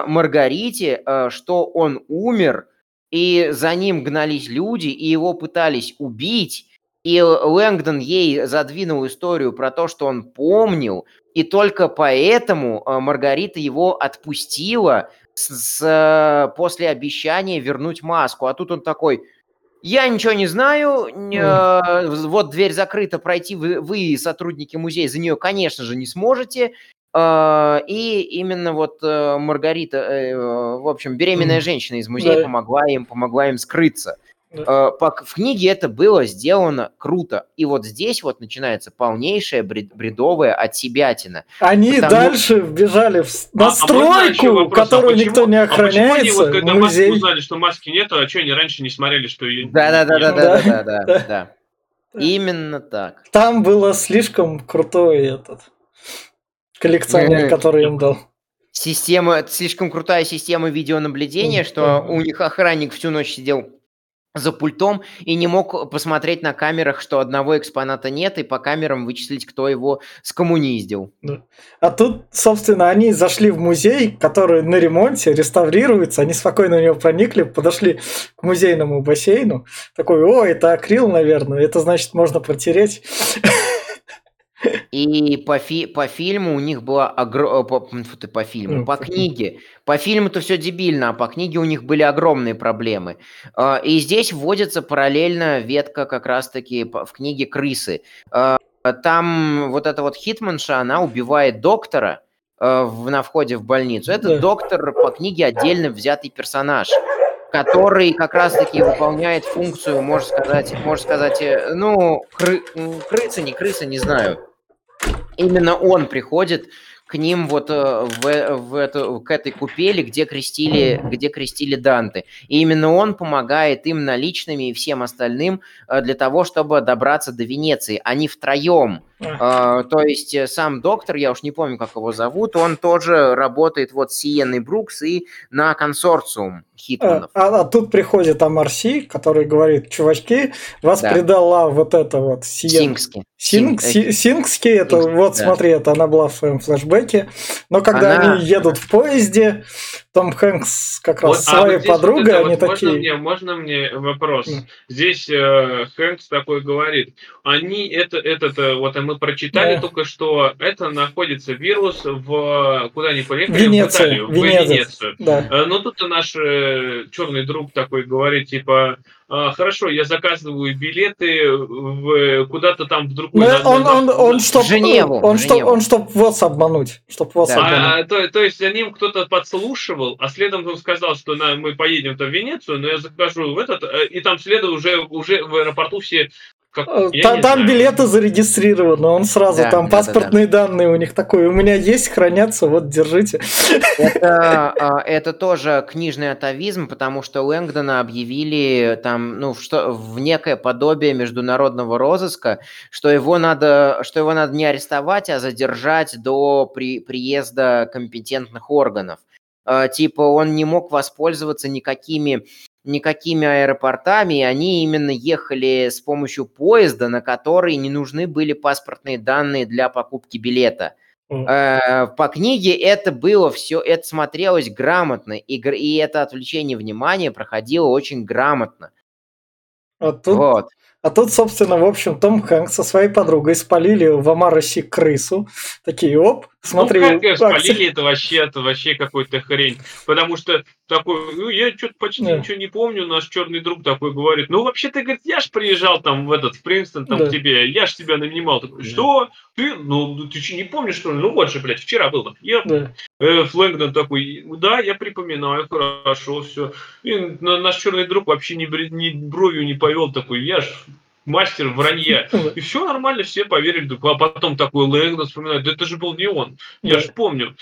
Маргарите, э, что он умер, и за ним гнались люди, и его пытались убить. И Лэнгдон ей задвинул историю про то, что он помнил, и только поэтому э, Маргарита его отпустила с, с, после обещания вернуть маску. А тут он такой, я ничего не знаю, э, вот дверь закрыта, пройти вы, вы, сотрудники музея, за нее, конечно же, не сможете. Э, И именно вот э, Маргарита, э, в общем, беременная женщина из музея Да. помогла им, помогла им скрыться. Да. По- В книге это было сделано круто. И вот здесь вот начинается полнейшая бред- бредовая отсебятина. Они Потому- дальше вбежали в с- А- а а которую почему- никто не а почему они охраняется, вот когда маски музей. узнали, что маски нету, а что они раньше не смотрели, что ее Да-да-да-да-да-да. Да. [LAUGHS] да. Именно так. Там было слишком крутой этот коллекционер, который им дал. Система, слишком крутая система видеонаблюдения, что у них охранник всю ночь сидел за пультом и не мог посмотреть на камерах, что одного экспоната нет, и по камерам вычислить, кто его скоммуниздил. А тут, собственно, они зашли в музей, который на ремонте, реставрируется. Они спокойно в него проникли, подошли к музейному бассейну. Такой, о, это акрил, наверное. Это значит, можно протереть. [LAUGHS] И по, фи- по фильму у них была огромная... По, фу ты, по фильму, Ну, по по книге. По фильму-то все дебильно, а по книге у них были огромные проблемы. А, И здесь вводится параллельно ветка как раз-таки по- в книге «Крысы». А, Там вот эта вот хитманша, она убивает доктора э, на входе в больницу. Этот Да. доктор по книге отдельно взятый персонаж который как раз-таки выполняет функцию, можно сказать, можно сказать, э, ну, кры- крыса, не крыса, не знаю. Именно он приходит к ним вот э, в, в эту, к этой купели, где крестили, где крестили Данте. И именно он помогает им наличными и всем остальным э, для того, чтобы добраться до Венеции. Они втроем. А, Э, То есть сам доктор, я уж не помню, как его зовут, он тоже работает вот с Сиеной Брукс и на консорциум А, Хитманов. а- а тут приходит Амарси, который говорит, чувачки, вас Да. предала вот это вот Сиен... Сингски. Синг, Син- Си- Сингский, это Сингский, вот да. смотри, это она была в своем флешбеке. Но когда Она- они едут в поезде, Том Хэнкс как раз вот, своей а вот подругой, вот они вот такие... Можно мне, можно мне вопрос? Mm. Здесь э, Хэнкс такой говорит, они, это, этот, э, вот мы прочитали yeah. только что, это находится вирус в, куда они поехали? Венеция, в Италию, в Венецию. Да. Э, но тут наш э, черный друг такой говорит, типа, а, хорошо, я заказываю билеты в, куда-то там в другую. Ну, на, он, на, он, он, чтоб, Женеву, он, Чтоб, он чтоб ВОЗ обмануть. Чтоб ВОЗ да. обмануть. А, то, то есть за ним кто-то подслушивал, а следом он сказал, что на, мы поедем в Венецию, но я закажу в этот, э, и там следом уже, уже в аэропорту все как, э, там, там билеты зарегистрированы, он сразу, да, там да, паспортные да, да. данные у них такой, у меня есть, хранятся, вот, держите. Это, это тоже книжный атовизм, потому что Лэнгдона объявили там, ну, что, в некое подобие международного розыска, что его надо, что его надо не арестовать, а задержать до при, приезда компетентных органов. А, типа он не мог воспользоваться никакими никакими аэропортами, они именно ехали с помощью поезда, на который не нужны были паспортные данные для покупки билета. Mm. По книге это было все, это смотрелось грамотно, и, и это отвлечение внимания проходило очень грамотно. А тут, вот. А тут, собственно, в общем, Том Хэнкс со своей подругой спалили в Амаросе крысу. Такие, оп, смотри. Ну, как спалили, это вообще, это вообще какой-то хрень. Потому что такой, ну, я что-то почти да. ничего не помню, наш черный друг такой говорит, ну, вообще-то, говорит, я ж приезжал там в этот, в Принстон, там, да. к тебе, я ж тебя нанимал. Такой, что? Ты, ну, ты что, не помнишь, что ли? Ну, вот же, блядь, вчера было. Я, да. э, Флэнгдон такой, да, я припоминаю, хорошо, все. И наш черный друг вообще ни, ни бровью не повел, такой, я ж мастер вранья. [LAUGHS] И все нормально, все поверили. А потом такой Лэнгдон вспоминает, да это же был не он. Я же помню.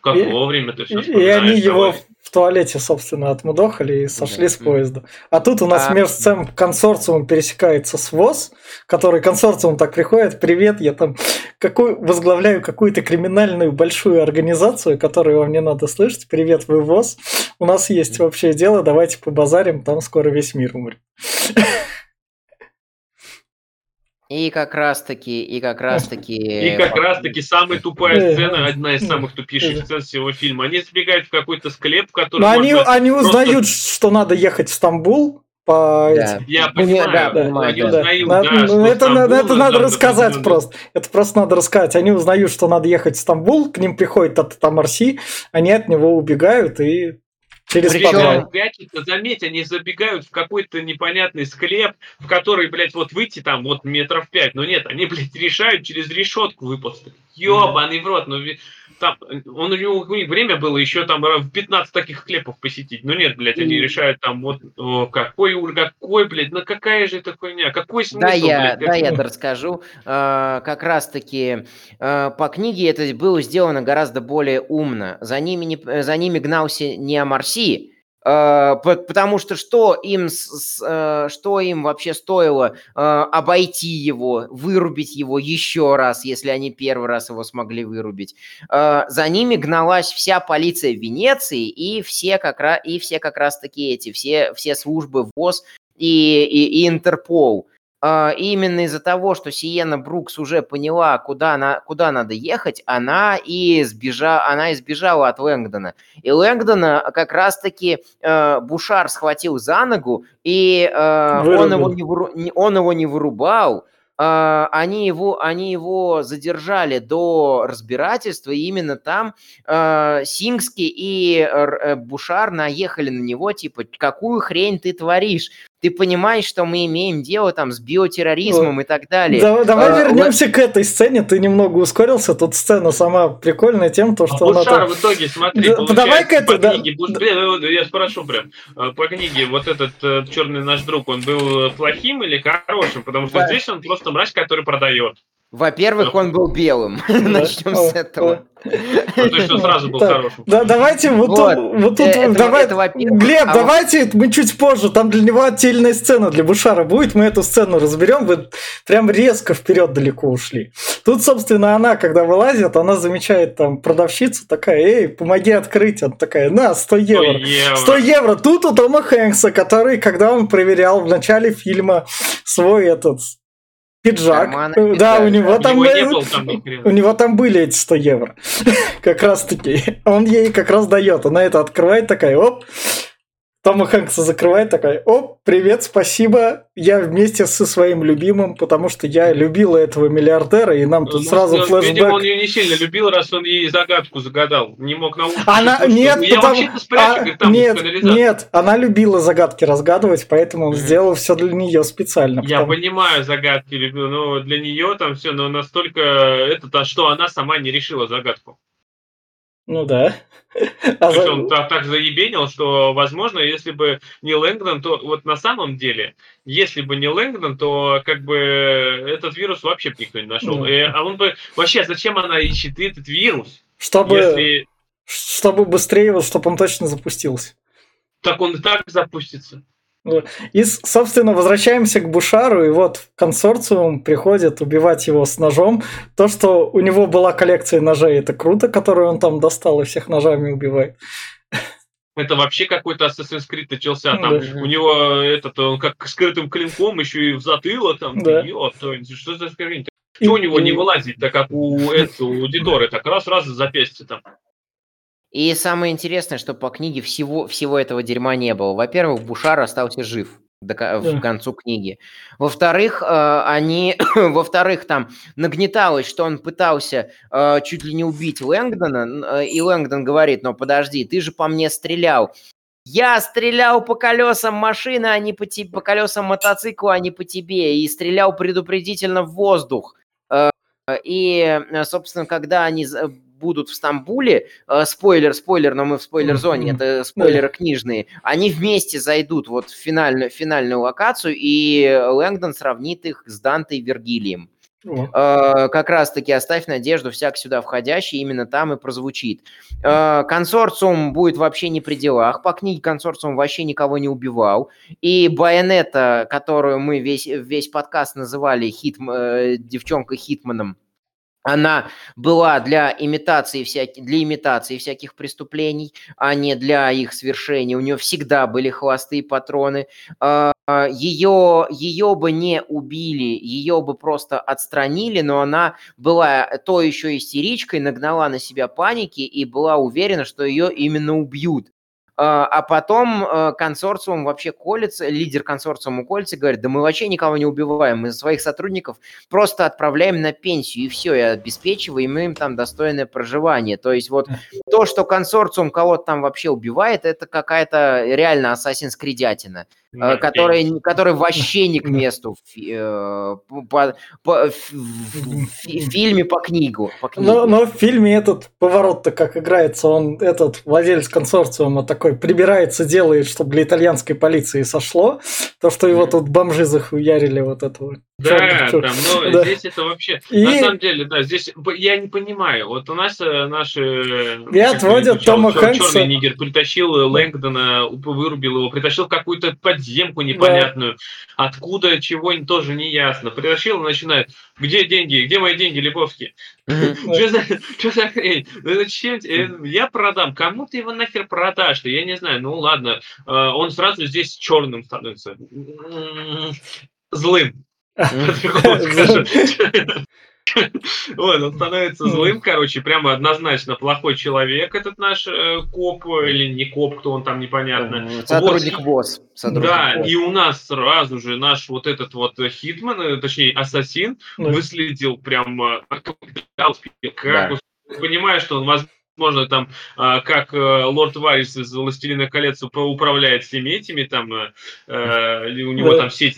Как и, вовремя ты все И они его в туалете, собственно, отмудохали и сошли с поезда. А тут у нас а... между тем консорциум пересекается с ВОЗ, который консорциум так приходит, привет, я там какой, возглавляю какую-то криминальную большую организацию, которую вам не надо слышать, привет, вы ВОЗ, у нас есть общее дело, давайте побазарим, там скоро весь мир умрет. [LAUGHS] И как раз таки, и как раз таки... И как раз таки самая тупая сцена, одна из самых тупейших сцен всего фильма. Они забегают в какой-то склеп, который... Но они, они узнают, что надо ехать в Стамбул, по да. Я понимаю, да, понимаю, они да. узнают, да, да, это, Стамбул, это надо рассказать да, просто. Это просто надо рассказать. Они узнают, что надо ехать в Стамбул, к ним приходит от Тамарси, они от него убегают и Через подвал. Прячется, заметь, они забегают в какой-то непонятный склеп, в который, блядь, вот выйти там вот метров пять. Но нет, они, блядь, решают через решетку выползти. Ёбаный в рот, ну там, он, у него время было еще там в 15 таких склепов посетить. Но нет, блядь, они решают там вот о, какой, какой, блядь, ну какая же это хуйня, какой смысл, Да, я, блядь, да, я расскажу. А, как раз-таки а, по книге это было сделано гораздо более умно. За ними, не, за ними гнался не Амарси, Э, потому что что им, э, что им вообще стоило э, обойти его, вырубить его еще раз, если они первый раз его смогли вырубить. За ними гналась вся полиция Венеции и все как раз, и все как раз таки эти, все, все службы ВОЗ и, и, и Интерпол. А, именно из-за того, что Сиена Брукс уже поняла, куда, она, куда надо ехать, она и сбежала, она избежала от Лэнгдона. И Лэнгдона как раз-таки э, Бушар схватил за ногу, и э, он, его не выру, он его не вырубал, Uh, они, его, они его задержали до разбирательства, и именно там uh, Сингский и Бушар наехали на него, типа, какую хрень ты творишь? Ты понимаешь, что мы имеем дело там с биотерроризмом вот. и так далее. Да, давай а, вернемся вот... к этой сцене. Ты немного ускорился. Тут сцена сама прикольная тем, то, что а она там... в итоге, смотри, да, давай к этой, да, книге, да. я спрошу прям, э, по книге вот этот э, черный наш друг, он был плохим или хорошим? Потому что да. здесь он просто мразь, который продает. Во-первых, он был белым. [LAUGHS] Начнем с этого. То есть он сразу был хорошим. Да, давайте вот, вот тут, э, давай, Глеб, а давайте мы чуть позже, там для него отдельная сцена для Бушара будет, мы эту сцену разберем, вы прям резко вперед далеко ушли. Тут, собственно, она, когда вылазит, она замечает там продавщицу, такая, эй, помоги открыть, она такая, на, 100 евро. 100 евро. Тут у Тома Хэнкса, который, когда он проверял в начале фильма свой этот пиджак. Карманы, да, да. у него там... не э, было там. У него там были эти 100 евро. [LAUGHS] как раз таки. Он ей как раз дает. Она это открывает такая, оп. Тома Хэнкса закрывает такая, оп, привет, спасибо. Я вместе со своим любимым, потому что я любила этого миллиардера, и нам тут Ну, сразу ну, флешбэк. Видимо, он ее не сильно любил, раз он ей загадку загадал. Не мог научиться. Она что- нет, я потому- спрячу, а, говорит, там нет, нет, она любила загадки разгадывать, поэтому он Мгм. сделал все для нее специально. Я потому- понимаю загадки, люблю, но для нее там все, но настолько это, то, что она сама не решила загадку. Ну да. [LAUGHS] А То есть он так, так заебенил, что, возможно, если бы не Лэнгдон, то вот на самом деле, если бы не Лэнгдон, то как бы этот вирус вообще бы никто не нашел. Ну. И- а он бы... Вообще, зачем она ищет этот вирус, Чтобы, если чтобы быстрее, вот, чтобы он точно запустился. так он и так запустится? И, собственно, возвращаемся к Бушару, и вот консорциум приходит убивать его с ножом. То, что у него была коллекция ножей, это круто, которую он там достал и всех ножами убивает. Это вообще какой-то Assassin's Creed начался. Ну Там да. у него этот, он как скрытым клинком еще и в затылок. Там, Да. Что за хрень? Что у него не вылазит, так как у, этого, у аудитории, так раз-раз запястье там. И самое интересное, что по книге всего, всего этого дерьма не было. Во-первых, Бушар остался жив до, Да. в концу книги. Во-вторых, э, они, [CLEARS THROAT] во-вторых, там нагнеталось, что он пытался э, чуть ли не убить Лэнгдона, э, и Лэнгдон говорит, но подожди, ты же по мне стрелял. Я стрелял по колесам машины, а не по, тебе, по колесам мотоцикла, а не по тебе, и стрелял предупредительно в воздух. Э, И, э, собственно, когда они за- будут в Стамбуле, э, спойлер, спойлер, но мы в спойлер-зоне, это спойлеры книжные, они вместе зайдут вот в финальную, финальную локацию, и Лэнгдон сравнит их с Дантой и Вергилием. Э, как раз-таки оставь надежду всяк сюда входящий, именно там и прозвучит. Э, консорциум будет вообще не при делах, по книге консорциум вообще никого не убивал, и Байонета, которую мы весь, весь подкаст называли хит, э, девчонкой Хитманом, она была для имитации, всяких, для имитации всяких преступлений, а не для их свершения. У нее всегда были хвосты и патроны. А, а, Ее, ее бы не убили, ее бы просто отстранили, но она была то еще истеричкой, нагнала на себя паники и была уверена, что ее именно убьют. А а потом э, консорциум вообще колется, лидер консорциума колется и говорит, да мы вообще никого не убиваем, мы своих сотрудников просто отправляем на пенсию и все, и обеспечиваем им там достойное проживание. То есть вот то, что консорциум кого-то там вообще убивает, это какая-то реально Assassin's Creed, Да, который, который вообще не к месту в, э, по- по- в- в- в фильме по книгу. По книге. Но, но в фильме этот поворот-то как играется, он, этот владелец консорциума такой прибирается, делает, чтобы для итальянской полиции сошло, то, что его тут бомжи захуярили вот этого. Да, чё- там, но Да. здесь это вообще... И- На самом деле, да, здесь я не понимаю. Вот у нас э, наши... И отводят Тома Хэнкса. Черный нигер притащил э, Лэнгдона, вырубил его, притащил какую-то подземку непонятную. Откуда, чего, тоже не ясно. Притащил и начинает, где деньги, где мои деньги, Лебовский? [LAUGHS] Что за, хрень? Ну, зачем те- э, Я продам. Кому ты его нахер продашь? Я не знаю. Ну ладно. Э, Он сразу здесь черным становится. М, Злым. [LAUGHS] [LAUGHS] [LAUGHS] Вот, он становится злым, короче, прямо однозначно плохой человек, этот наш э, коп, или не коп, кто он там, непонятно. Сотрудник Вот. ВОЗ. Сотрудник Да, ВОЗ. и у нас сразу же наш вот этот вот э, hitman, э, точнее, ассасин, Ну, выследил прям э, как Да. бы, понимая, что он возможно там как э, лорд Варис из Властелина колец уп- управляет всеми этими там э, э, у него там сеть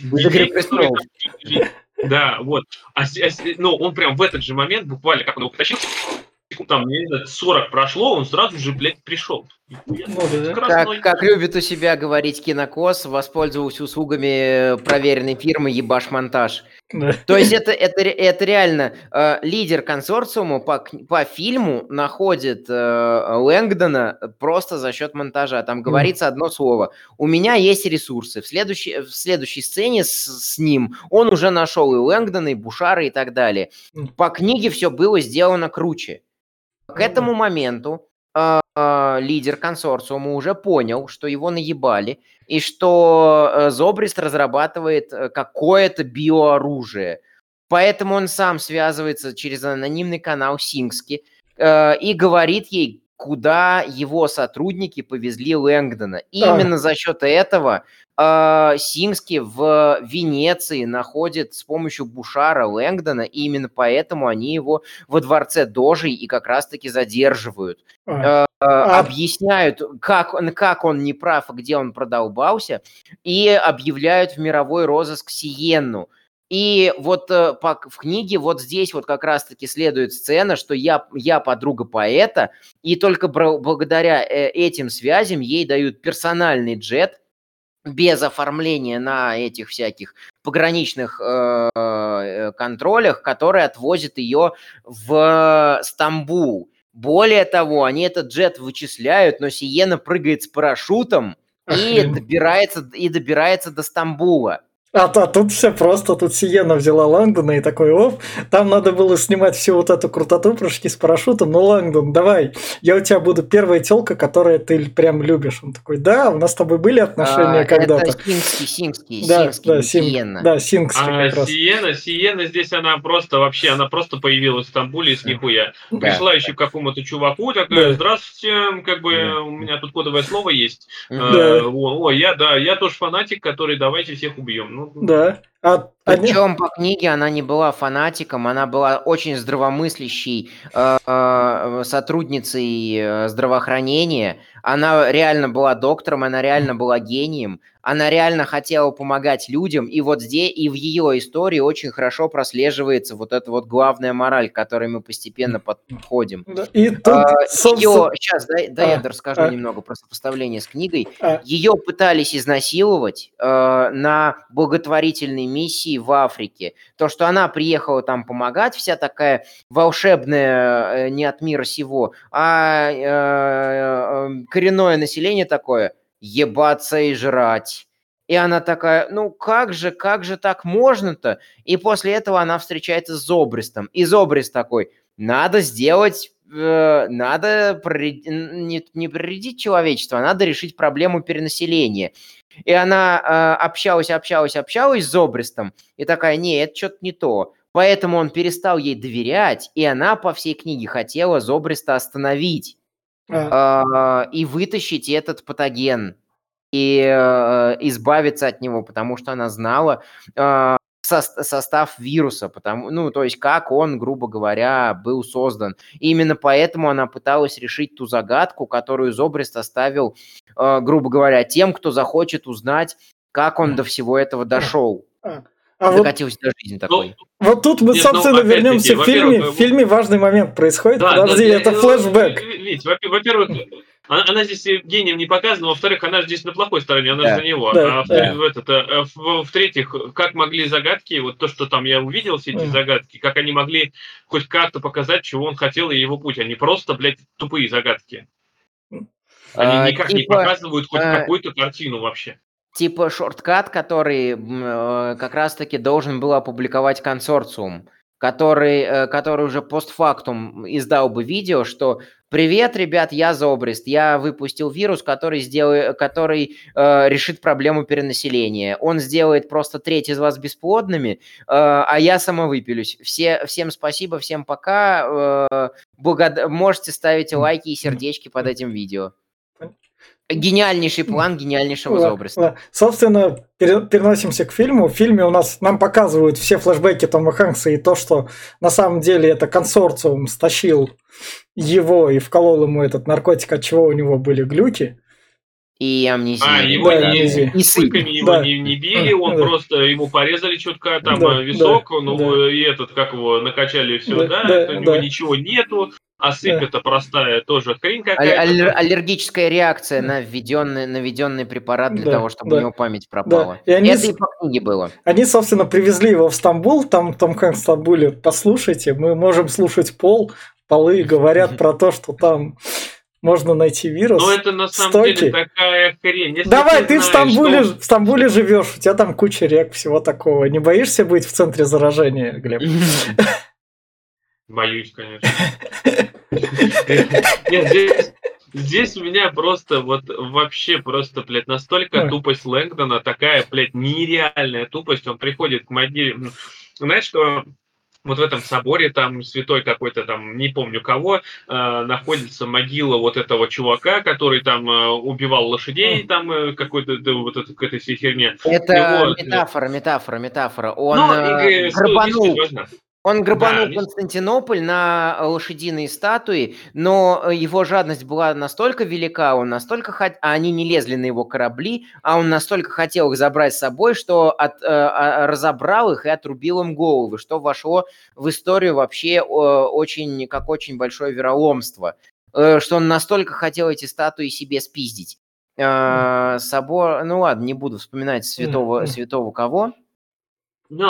Да, вот. А, а ну, он прям в этот же момент, буквально, как он его потащил, там, не знаю, 40 прошло, он сразу же, блядь, пришел. Ну. Как, как любит у себя говорить Кинокос, воспользовался услугами проверенной фирмы Ебаш Монтаж. да. То есть это, это, это реально э, лидер консорциума по, по фильму находит э, Лэнгдона просто за счет монтажа. Там говорится одно слово. У меня есть ресурсы. В следующей, в следующей сцене с, с ним он уже нашел и Лэнгдона, и Бушара, и так далее. Мгм. По книге все было сделано круче. К Ну этому моменту э, э, лидер консорциума уже понял, что его наебали, и что э, Зобрист разрабатывает э, какое-то биооружие. Поэтому он сам связывается через анонимный канал Сингски э, и говорит ей, куда его сотрудники повезли Лэнгдона. Именно за счет этого э, Сингски в Венеции находит с помощью Бушара Лэнгдона, и именно поэтому они его во дворце Дожей и как раз-таки задерживают. Э, а... Объясняют, как, как он не прав, где он продолбался, и объявляют в мировой розыск Сиенну. И вот э, по, в книге вот здесь вот как раз-таки следует сцена, что я, я подруга поэта, и только благодаря э, этим связям ей дают персональный джет без оформления на этих всяких пограничных э, э контролях, который отвозит ее в Стамбул. Более того, они этот джет вычисляют, но Сиена прыгает с парашютом и добирается, и добирается до Стамбула. А, а тут все просто, тут Сиена взяла Лангдона и такой, оп, там надо было снимать всю вот эту крутоту, прыжки с парашютом, ну, Лангдон, давай, я у тебя буду первая телка, которая ты прям любишь. Он такой, да, у нас с тобой были отношения а, когда-то. Это Сингский, Сингский, да, Сингский, да, Син, Сиена. Да, Сингский а, как Сиена, Сиена здесь она просто вообще, она просто появилась в Стамбуле с нихуя. Да, Пришла да. еще к какому-то чуваку, такая, да. здравствуйте, как бы да. у меня тут кодовое слово есть. Да. А, о, о, я, да, я тоже фанатик, который давайте всех убьем. Ну, да. А, Причем по книге она не была фанатиком, она была очень здравомыслящей э, э, сотрудницей э, здравоохранения. Она реально была доктором, она реально была гением она реально хотела помогать людям, и вот здесь, и в ее истории очень хорошо прослеживается вот эта вот главная мораль, к которой мы постепенно подходим. Да, и тут, а, ее, сейчас, дай, дай а, я расскажу а, немного про сопоставление с книгой. А, ее пытались изнасиловать э, на благотворительной миссии в Африке. То, что она приехала там помогать, вся такая волшебная, э, не от мира сего, а э, э, коренное население такое – ебаться и жрать. И она такая, ну как же, как же так можно-то? И после этого она встречается с Зобристом. И Зобрист такой, надо сделать, э, надо не, не проредить человечество, а надо решить проблему перенаселения. И она э, общалась, общалась, общалась с Зобристом. И такая, не, это что-то не то. Поэтому он перестал ей доверять, и она по всей книге хотела Зобриста остановить. А. и вытащить этот патоген и э, избавиться от него, потому что она знала э, состав вируса, потому, ну, то есть как он, грубо говоря, был создан. И именно поэтому она пыталась решить ту загадку, которую Зобрист оставил, э, грубо говоря, тем, кто захочет узнать, как он до всего этого дошел. А. А Докатился вот, до жизни ну, такой. Вот тут мы, Нет, ну, собственно, ну, вернемся в фильме. В фильме важный момент происходит. Да, Подожди, да, это флешбэк. Видите, во-первых, она, она здесь гением не показана, во-вторых, она здесь на плохой стороне, она да, же за него. Да, а да. в, этот, а, в, в-третьих, как могли загадки, вот то, что там я увидел, все эти mm. загадки, как они могли хоть как-то показать, чего он хотел и его путь, они просто, блядь, тупые загадки. Они а, никак типа, не показывают хоть а... какую-то картину вообще типа шорткат, который э, как раз-таки должен был опубликовать консорциум, который, э, который уже постфактум издал бы видео, что «Привет, ребят, я Зобрист, я выпустил вирус, который, сделает, который э, решит проблему перенаселения. Он сделает просто треть из вас бесплодными, э, а я самовыпилюсь. Все, всем спасибо, всем пока. Э, благод... Можете ставить лайки и сердечки под этим видео». Гениальнейший план гениальнейшего Зобриста. Собственно, переносимся к фильму. В фильме у нас нам показывают все флешбеки Тома Хэнкса и то, что на самом деле это консорциум стащил его и вколол ему этот наркотик, от чего у него были глюки. И амнезия. А, его, да, не, амнезия. И его да. не, не били, он да. просто ему порезали чутка там да, висок, да, ну да. и этот, как его, накачали все, да, да, да у него да. ничего нету, а сыпь это простая тоже хрень какая-то. Аллер- аллергическая реакция на введенный, на введенный препарат для да, того, чтобы да, у него память пропала. Да. И они, это и по книге было. Они, собственно, привезли его в Стамбул, там Том Хэнкс в Стамбуле, послушайте, мы можем слушать пол, полы [LAUGHS] говорят про то, что там можно найти вирус. Но это на самом стойки. деле такая хрень. Если Давай, ты, ты знаешь, в, Стамбуле, что... в Стамбуле живешь, у тебя там куча рек, всего такого. Не боишься быть в центре заражения, Глеб? [LAUGHS] Боюсь, конечно. Нет, здесь, здесь у меня просто вот вообще просто, блядь, настолько тупость Лэнгдона, такая, блядь, нереальная тупость. Он приходит к могиле, знаешь, что вот в этом соборе там святой какой-то там, не помню кого, э, находится могила вот этого чувака, который там э, убивал лошадей, там э, какой-то да, вот это, к этой всей херне. Это вот, метафора, метафора, метафора. Он ну, э, и, грабанул, важно. Он грабанул Да, Константинополь на э, лошадиные статуи, но э, его жадность была настолько велика, он настолько хот... а они не лезли на его корабли, а он настолько хотел их забрать с собой, что от, э, а, разобрал их и отрубил им головы, что вошло в историю вообще э, очень, как очень большое вероломство, э, что он настолько хотел эти статуи себе спиздить. Э, собор, ну ладно, не буду вспоминать святого, святого кого.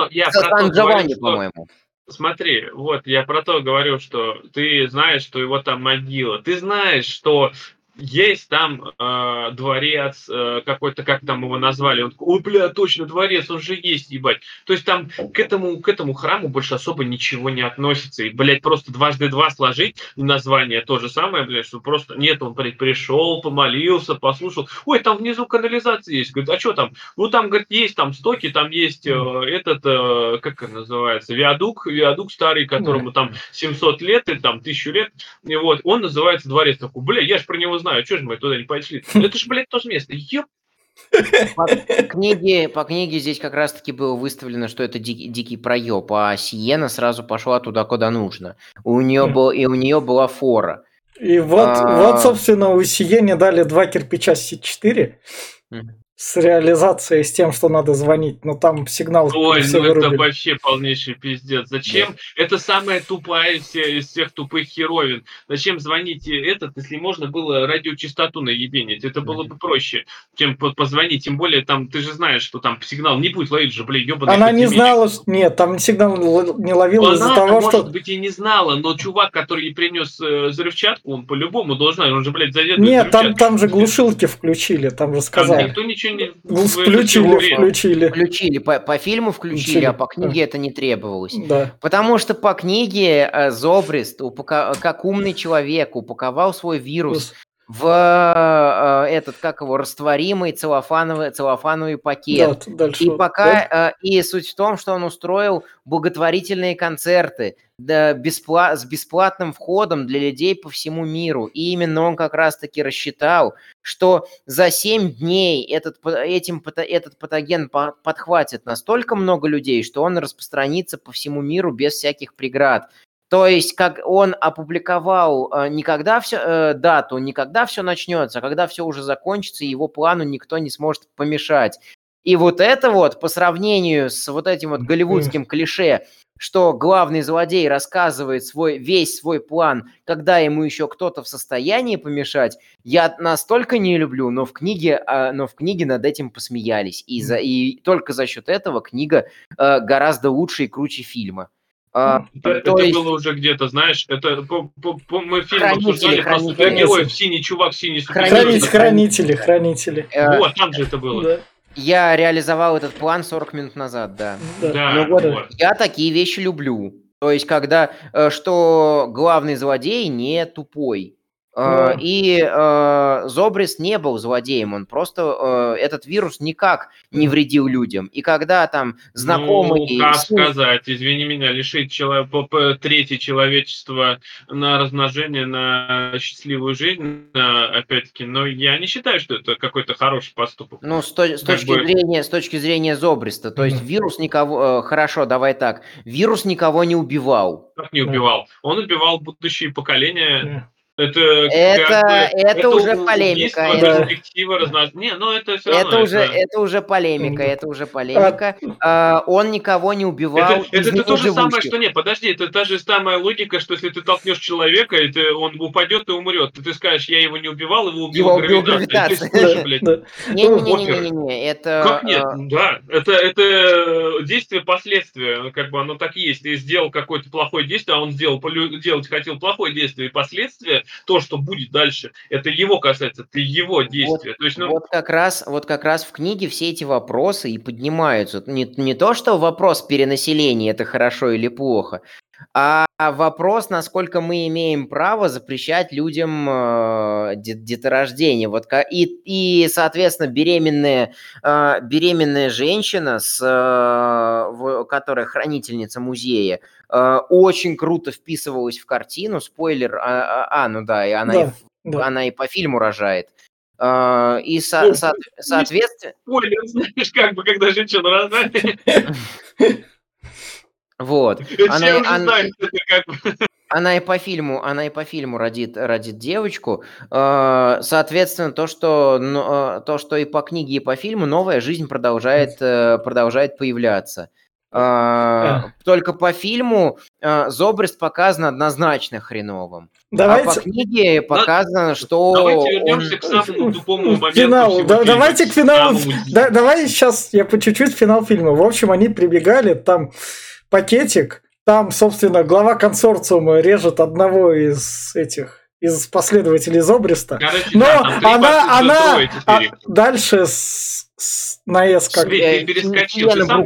Я то Сан Джованни, что- по-моему. Смотри, вот я про то говорю, что ты знаешь, что его там могила. Ты знаешь, что есть там э, дворец э, какой-то, как там его назвали. Он такой, ой, бля, точно, дворец, он же есть, ебать. То есть там к этому, к этому храму больше особо ничего не относится. И, блядь, просто дважды два сложить название то же самое, блядь, что просто нет, он, блядь, пришел, помолился, послушал. Ой, там внизу канализация есть. Говорит, а что там? Ну, там, говорит, есть там стоки, там есть э, этот, э, как это называется, виадук, виадук старый, которому там 700 лет или там 1000 лет. И вот, он называется дворец. Такой, бля, я же про него знаю, что же мы туда не пошли? Это же, блядь, то же место. Ёп. По книге, по книге здесь как раз-таки было выставлено, что это дикий, дикий проеб, а Сиена сразу пошла туда, куда нужно. У нее Мгм. был, и у нее была фора. И вот, А. вот, собственно, у Сиене дали два кирпича Си-4 Мгм. С реализацией, с тем, что надо звонить, но там сигнал Ой, все ну это вырубили. вообще полнейший пиздец. Зачем? Это самая тупая из всех, из всех тупых херовин. Зачем звонить этот, если можно было радиочастоту наебенить? Это было бы проще, чем по- позвонить. Тем более, там, ты же знаешь, что там сигнал не будет ловить же, блин, ебаный Она не знала, что... Нет, там сигнал не ловил из-за того, может что... быть, и не знала, но чувак, который ей принес э, взрывчатку, он по-любому должен он же, блядь, заведует Нет, там, там же глушилки включили, там же Там сказали. никто ничего не... Ну, включили, включили. Включили, по, по фильму включили, Включили. а по книге это не требовалось. Да. Потому что по книге э, Зобрист, упака- как умный человек, упаковал свой вирус в э, этот, как его, растворимый целлофановый, целлофановый пакет. Да, дальше. И пока э, и суть в том, что он устроил благотворительные концерты да, беспла- с бесплатным входом для людей по всему миру. И именно он как раз-таки рассчитал, что за 7 дней этот, этим, этот патоген по- подхватит настолько много людей, что он распространится по всему миру без всяких преград. То есть, как он опубликовал э, никогда все, э, дату, никогда все начнется, а когда все уже закончится, его плану никто не сможет помешать. И вот это вот, по сравнению с вот этим вот голливудским клише, что главный злодей рассказывает свой, весь свой план, когда ему еще кто-то в состоянии помешать, я настолько не люблю, но в книге, а, но в книге над этим посмеялись. И, за, и только за счет этого книга э, гораздо лучше и круче фильма. А, Это, то это есть- было уже где-то, знаешь, это по- по- по- мы фильм Хранители, обсуждали про хранители. супергероев, синий чувак, синий Хранители. супергерой. Хранить- хранители, хранители. э, Вот, там же это было. Да, я реализовал этот план 40 минут назад, да. да. Да, Ну вот, вот. я такие вещи люблю. То есть, когда, э, что главный злодей не тупой. Э. И э, Зобрис не был злодеем, он просто э, этот вирус никак не вредил людям. И когда там знакомый... Ну, как сказать, извини меня, лишить чело- трети человечества на размножение, на счастливую жизнь, опять-таки, но я не считаю, что это какой-то хороший поступок. Ну, с, то- с точки бы- зрения, с точки зрения Зобриста, то есть вирус никого, э, хорошо, давай так, вирус никого не убивал. Как не убивал? Он убивал будущие поколения. Это, Это- как бы- это уже у- полемика, это- перспектива, разноз- Не, ну это все равно. Это уже, это уже полемика, это уже полемика. А, он никого не убивал. Это, это, то же самое, что нет, подожди, это та же самая логика, что если ты толкнешь человека, и ты, он упадет и умрет, и ты скажешь, я его не убивал, его убил Его убил гравитация. ты да. Не-не-не-не-не, это... Как нет? а, Да, это, это действие последствия, как бы оно так и есть. Ты сделал какое-то плохое действие, а он сделал, делать хотел плохое действие, и последствия, то, что будет дальше, это его касается, это его действие. То есть, ну, Вот как раз, вот как раз в книге все эти вопросы и поднимаются. Не, не то, что вопрос перенаселения это хорошо или плохо, А вопрос, насколько мы имеем право запрещать людям э, деторождение. Вот, и, и, соответственно, беременная, э, беременная женщина, с, э, в, которая хранительница музея, очень круто вписывалась в картину. Спойлер, а, а, а ну да, и она, да, и, да. она и по фильму рожает. Uh, и со- ну, со- [LAUGHS] соответственно... Спойлер, знаешь, как бы, когда женщина рожает. Вот. [LAUGHS] Она, она, она и по фильму, она и по фильму родит, родит девочку. А, соответственно, то, что, то, что и по книге, и по фильму, новая жизнь продолжает, э, продолжает появляться. А, только по фильму Зобрест показан однозначно хреновым. Давайте... А по книге показано, что... Давайте вернемся он... к самому тупому моменту. Финал. Да, давайте к финалу. Да, давай сейчас я по чуть-чуть финал фильма. В общем, они прибегали там пакетик. Там, собственно, глава консорциума режет одного из этих из последователей Зобриста. Короче, Но да, она, она а, дальше с, с, на S как... Ты, перескочил, ты, сам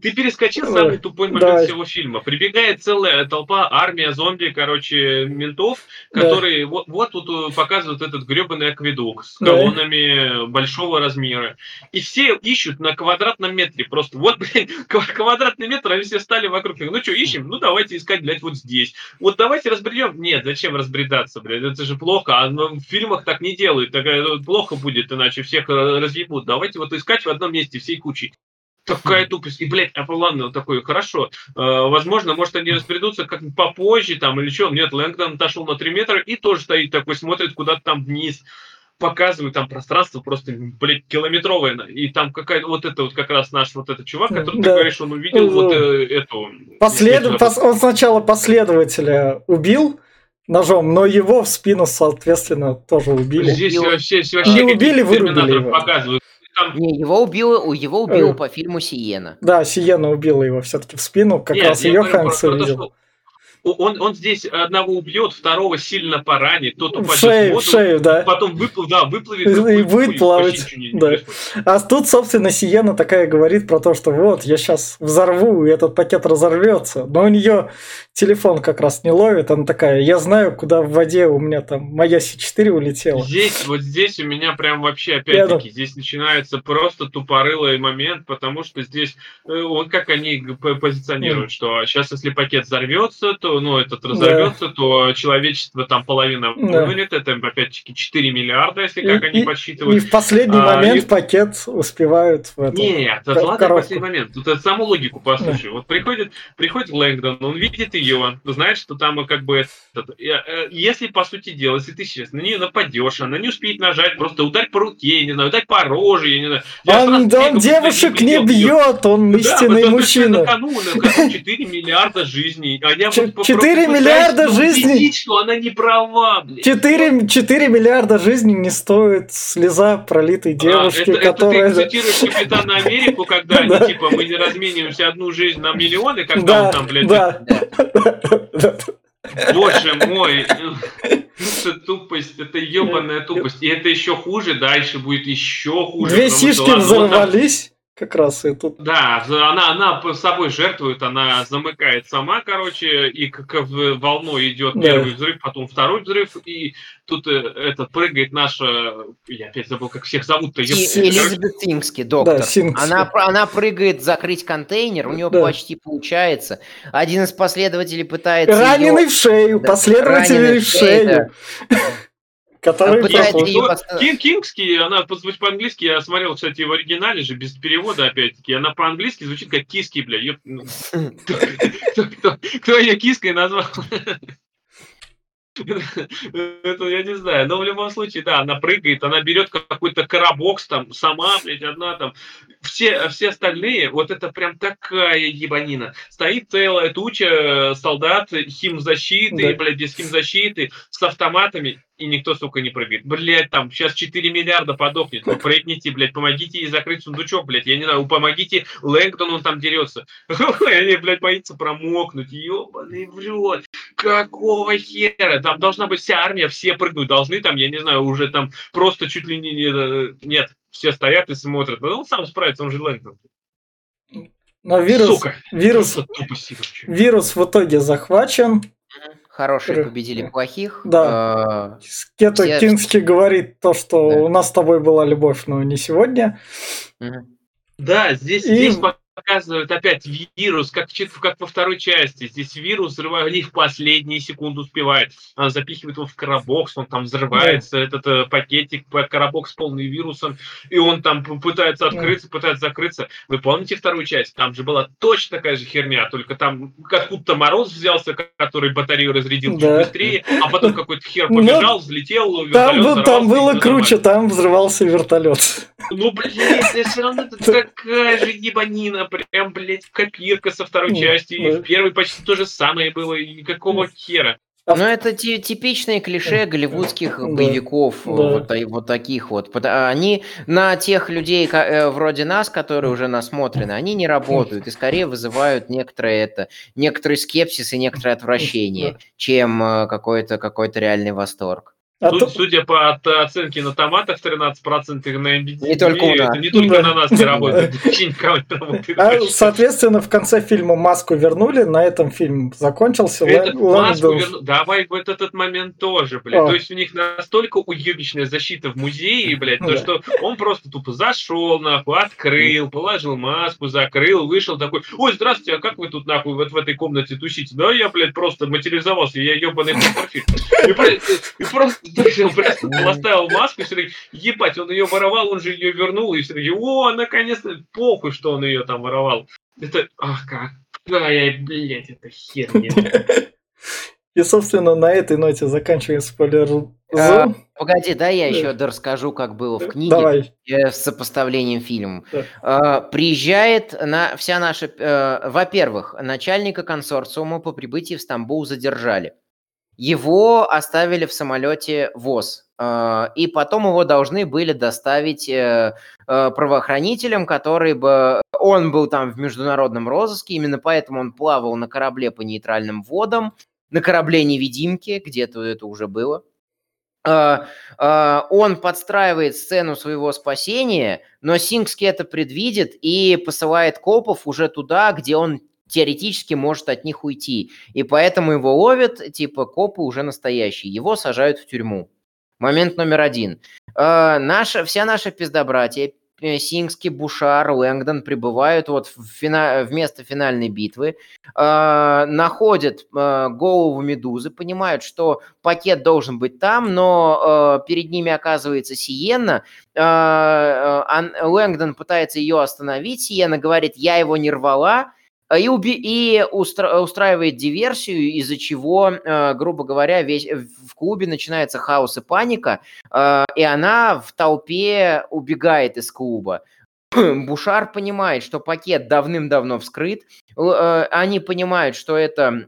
ты перескочил самый тупой момент да. всего фильма. Прибегает целая толпа, армия зомби, короче, ментов, которые да. вот, вот тут э, показывают этот гребаный акведук с колоннами да. большого размера. И все ищут на квадратном метре. Просто вот, блин, [LAUGHS] квадратный метр, они все стали вокруг. Ну что, ищем? Ну давайте искать, блядь, вот здесь. Вот давайте разберем. Нет, зачем разбредаться? разбираться, блядь, это же плохо, а в фильмах так не делают, так плохо будет, иначе всех э, разъебут. Давайте вот искать в одном месте всей кучей. Такая тупость. И, блядь, а ладно, такой, хорошо. Э, возможно, может, они разбредутся как попозже там или что. Нет, Лэнгдон отошел на 3 метра и тоже стоит такой, смотрит куда-то там вниз показывают там пространство просто, блядь, километровое. И там какая-то вот это вот как раз наш вот этот чувак, который да. ты говоришь, он увидел ну, вот э, эту... Послед... Пос... Он сначала последователя убил, ножом, но его в спину, соответственно, тоже убили. Здесь вообще, вообще не убили, вырубили его. Показывают. Не, его убил, его убил э, по фильму Сиена. Да, Сиена убила его все-таки в спину, как Нет, раз ее Хэнкс увидел. Он, он здесь одного убьет, второго сильно поранит, тот упадет шею, в воду, шею, да. потом выплыв, да, выплывет. И будет плавать. Да. А тут, собственно, Сиена такая говорит про то, что вот, я сейчас взорву, и этот пакет разорвется. Но у нее телефон как раз не ловит, она такая, я знаю, куда в воде у меня там моя С4 улетела. Здесь, вот здесь у меня прям вообще, опять-таки, я... здесь начинается просто тупорылый момент, потому что здесь, э, вот как они позиционируют, mm. что сейчас, если пакет взорвется, то ну, этот разорвется, да. то человечество там половина да. это опять-таки 4 миллиарда, если как и, они подсчитывают. И в последний а, момент и... пакет успевают в этом. Нет, это ладно в последний момент. Тут это саму логику послушай. Да. Вот приходит, приходит Лэнгдон, он видит ее, знает, что там как бы этот, э, если по сути дела, если ты сейчас на нее нападешь, она не успеет нажать, просто ударь по руке, не знаю, ударь по роже, я не знаю. Он, да, он девушек не бьет, он истинный да, мужчина. На кону, на кону 4 миллиарда жизней, а я вот 4 миллиарда жизней. Убедить, что она не права, блядь. 4, 4 миллиарда жизней не стоит слеза пролитой девушки, а, это, которая... Это ты цитируешь [LAUGHS] Капитана Америку, когда они, типа, мы не размениваемся одну жизнь на миллионы, когда он там, блядь... Да, [LAUGHS] Боже мой, это тупость, это ебаная тупость. И это еще хуже, дальше будет еще хуже. Две сишки взорвались как раз и тут. Да, она, она собой жертвует, она замыкает сама, короче, и как волной идет да. первый взрыв, потом второй взрыв, и тут э, это прыгает наша, я опять забыл, как всех зовут-то. Элизабет Сингски, доктор. Да, Сингски. Она, она прыгает закрыть контейнер, у нее да. почти получается. Один из последователей пытается... Раненый ее... в шею, да, последователь в шею. Да. [LAUGHS] Который Кин, Кингский, она звучит по-английски, я смотрел, кстати, в оригинале же, без перевода, опять-таки, она по-английски звучит как киски, бля. Ну, кто ее киской назвал? Это я не знаю. Но в любом случае, да, она прыгает, она берет какой-то коробокс там сама, блядь, одна там. Все, все остальные, вот это прям такая ебанина. Стоит целая туча солдат, химзащиты, да. блядь, без химзащиты, с автоматами и никто, сука, не прыгает. Блять, там сейчас 4 миллиарда подохнет. Ну, прыгните, блядь, помогите ей закрыть сундучок, блядь. Я не знаю, помогите Лэнгдону, он там дерется. [LAUGHS] Они, блядь, боится промокнуть. Ёбаный в Какого хера? Там должна быть вся армия, все прыгнуть должны, там, я не знаю, уже там просто чуть ли не... Нет, все стоят и смотрят. Ну, он сам справится, он же Лэнгдон. Но вирус, Сука! вирус, вирус в итоге захвачен. Хорошие Р- победили плохих. Да. Э, Кето Все- Кински говорит то, что Да. у нас с тобой была любовь, но не сегодня. Да, здесь, И- здесь показывают опять вирус, как, чит- как во второй части. Здесь вирус взрывает, они в последние секунды успевает. Она запихивает его в коробокс, он там взрывается, этот э, пакетик, п- коробокс полный вирусом, и он там пытается открыться, пытается закрыться. Вы помните вторую часть? Там же была точно такая же херня, только там откуда-то мороз взялся, ко- который батарею разрядил чуть Да. быстрее, а потом какой-то хер Ну, побежал, взлетел, Там, вертолет был- там было круче, там взрывался вертолет. Ну, блин, это все равно такая же ебанина, прям, блядь, копирка со второй Ну, части. И да. в первой почти то же самое было, и никакого хера. А Ну, это ти- типичные клише голливудских Да, боевиков, э, да. вот, вот таких вот. Пота- Они на тех людей э, вроде нас, которые уже насмотрены, они не работают и скорее вызывают некоторое это, некоторый скепсис и некоторое отвращение, [LAUGHS] чем э, какой-то какой-то реальный восторг. А Тут, то- судя по от- оценке на томатах 13% на MDB, Не только у нас. это не только на нас не работает, вообще никого не работает. а, соответственно, в конце фильма маску вернули, на этом фильм закончился. Маску верну- Давай вот этот момент тоже, блядь. То есть у них настолько уебищная защита в музее, блядь, то что он просто тупо зашел, нахуй, открыл, положил маску, закрыл, вышел такой, ой, здравствуйте, а как вы тут, нахуй, вот в этой комнате тусите? Да я, блядь, просто материализовался, я ебаный [LAUGHS] профиль. И просто, он просто поставил маску, и все таки, ебать, он ее воровал, он же ее вернул, и все таки, о, наконец-то, похуй, что он ее там воровал. Это, ах, какая, блядь, это херня. [LAUGHS] И, собственно, на этой ноте заканчиваем спойлер А. Погоди, да, я еще расскажу, как было в книге. Давай. э, с сопоставлением фильмом. Да. Э, Приезжает на вся наша... э, Во-первых, начальника консорциума по прибытии в Стамбул задержали. Его оставили в самолете ВОЗ. э, И потом его должны были доставить э, э, правоохранителям, которые бы... Он был там в международном розыске, именно поэтому он плавал на корабле по нейтральным водам, на корабле невидимки, где-то это уже было. Он подстраивает сцену своего спасения, но Сингский это предвидит и посылает копов уже туда, где он теоретически может от них уйти. И поэтому его ловят, типа, копы уже настоящие. Его сажают в тюрьму. Момент номер один. А, Наша, вся наша пиздобратья, э, Сингский, Бушар, Лэнгдон прибывают вот в, фина- в место финальной битвы, а, находят а, голову Медузы, понимают, что пакет должен быть там, но э, перед ними оказывается Сиена. Э, э, Лэнгдон пытается ее остановить. Сиена говорит, я его не рвала. Э, И, уби- и устра- устраивает диверсию, из-за чего, э, грубо говоря, весь, в клубе начинается хаос и паника, э, и она в толпе убегает из клуба. [CLEARS THROAT] Бушар понимает, что пакет давным-давно вскрыт. Э, Они понимают, что это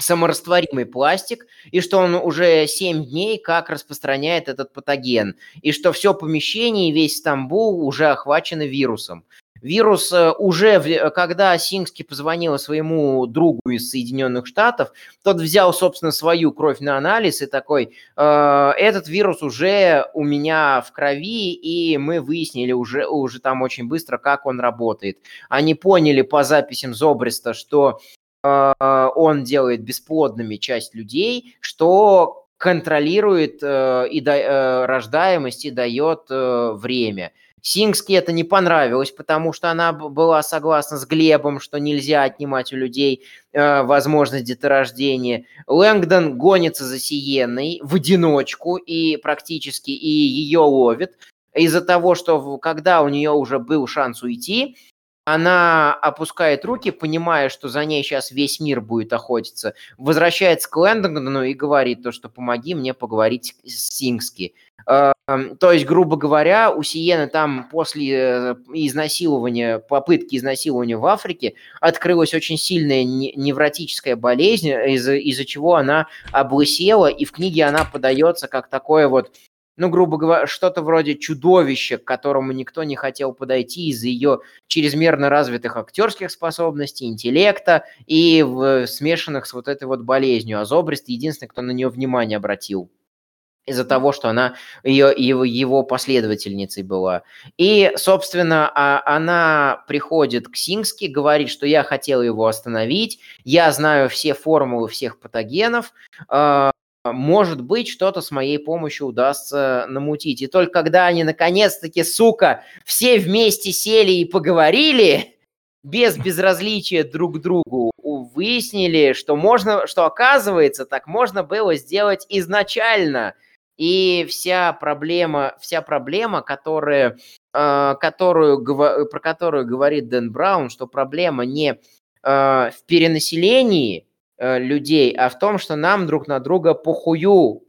саморастворимый пластик, и что он уже 7 дней как распространяет этот патоген, и что все помещение и весь Стамбул уже охвачены вирусом. Вирус э, уже, э, когда Сингский позвонил своему другу из Соединенных Штатов, тот взял, собственно, свою кровь на анализ и такой, «Э, этот вирус уже у меня в крови, и мы выяснили уже, уже там очень быстро, как он работает. Они поняли по записям Зобриста, что э, он делает бесплодными часть людей, что контролирует э, и да- э, рождаемость и дает э, время. Сингски это не понравилось, потому что она была согласна с Глебом, что нельзя отнимать у людей э, возможность деторождения. Лэнгдон гонится за Сиенной в одиночку и практически и ее ловит из-за того, что когда у нее уже был шанс уйти, она опускает руки, понимая, что за ней сейчас весь мир будет охотиться, возвращается к Лэндону и говорит то, что помоги мне поговорить с Сингски. Э, То есть, грубо говоря, у Сиены там после э, изнасилования, попытки изнасилования в Африке открылась очень сильная не- невротическая болезнь, из-за из чего она облысела, и в книге она подается как такое вот ну, грубо говоря, что-то вроде чудовища, к которому никто не хотел подойти из-за ее чрезмерно развитых актерских способностей, интеллекта и в- смешанных с вот этой вот болезнью. А Зобрист единственный, кто на нее внимание обратил. Из-за того, что она ее, его, его последовательницей была. И, собственно, а, она приходит к Сингски, говорит, что я хотел его остановить, я знаю все формулы всех патогенов, а, может быть, что-то с моей помощью удастся намутить. И только когда они наконец-таки, сука, все вместе сели и поговорили, без безразличия друг к другу, выяснили, что можно, что оказывается, так можно было сделать изначально – и вся проблема, вся проблема, которая, э, которую, про которую говорит Дэн Браун, что проблема не э, в перенаселении э, людей, а в том, что нам друг на друга похую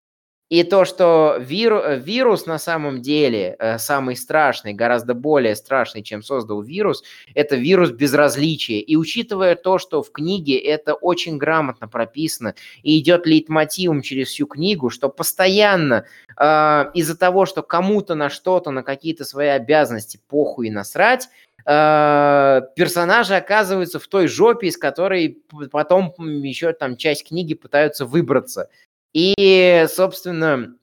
и то, что виру, э, вирус на самом деле э, самый страшный, гораздо более страшный, чем создал вирус, это вирус безразличия. И учитывая то, что в книге это очень грамотно прописано и идет лейтмотивом через всю книгу, что постоянно э, из-за того, что кому-то на что-то, на какие-то свои обязанности похуй насрать, э, персонажи оказываются в той жопе, из которой потом еще там часть книги пытаются выбраться. И, собственно,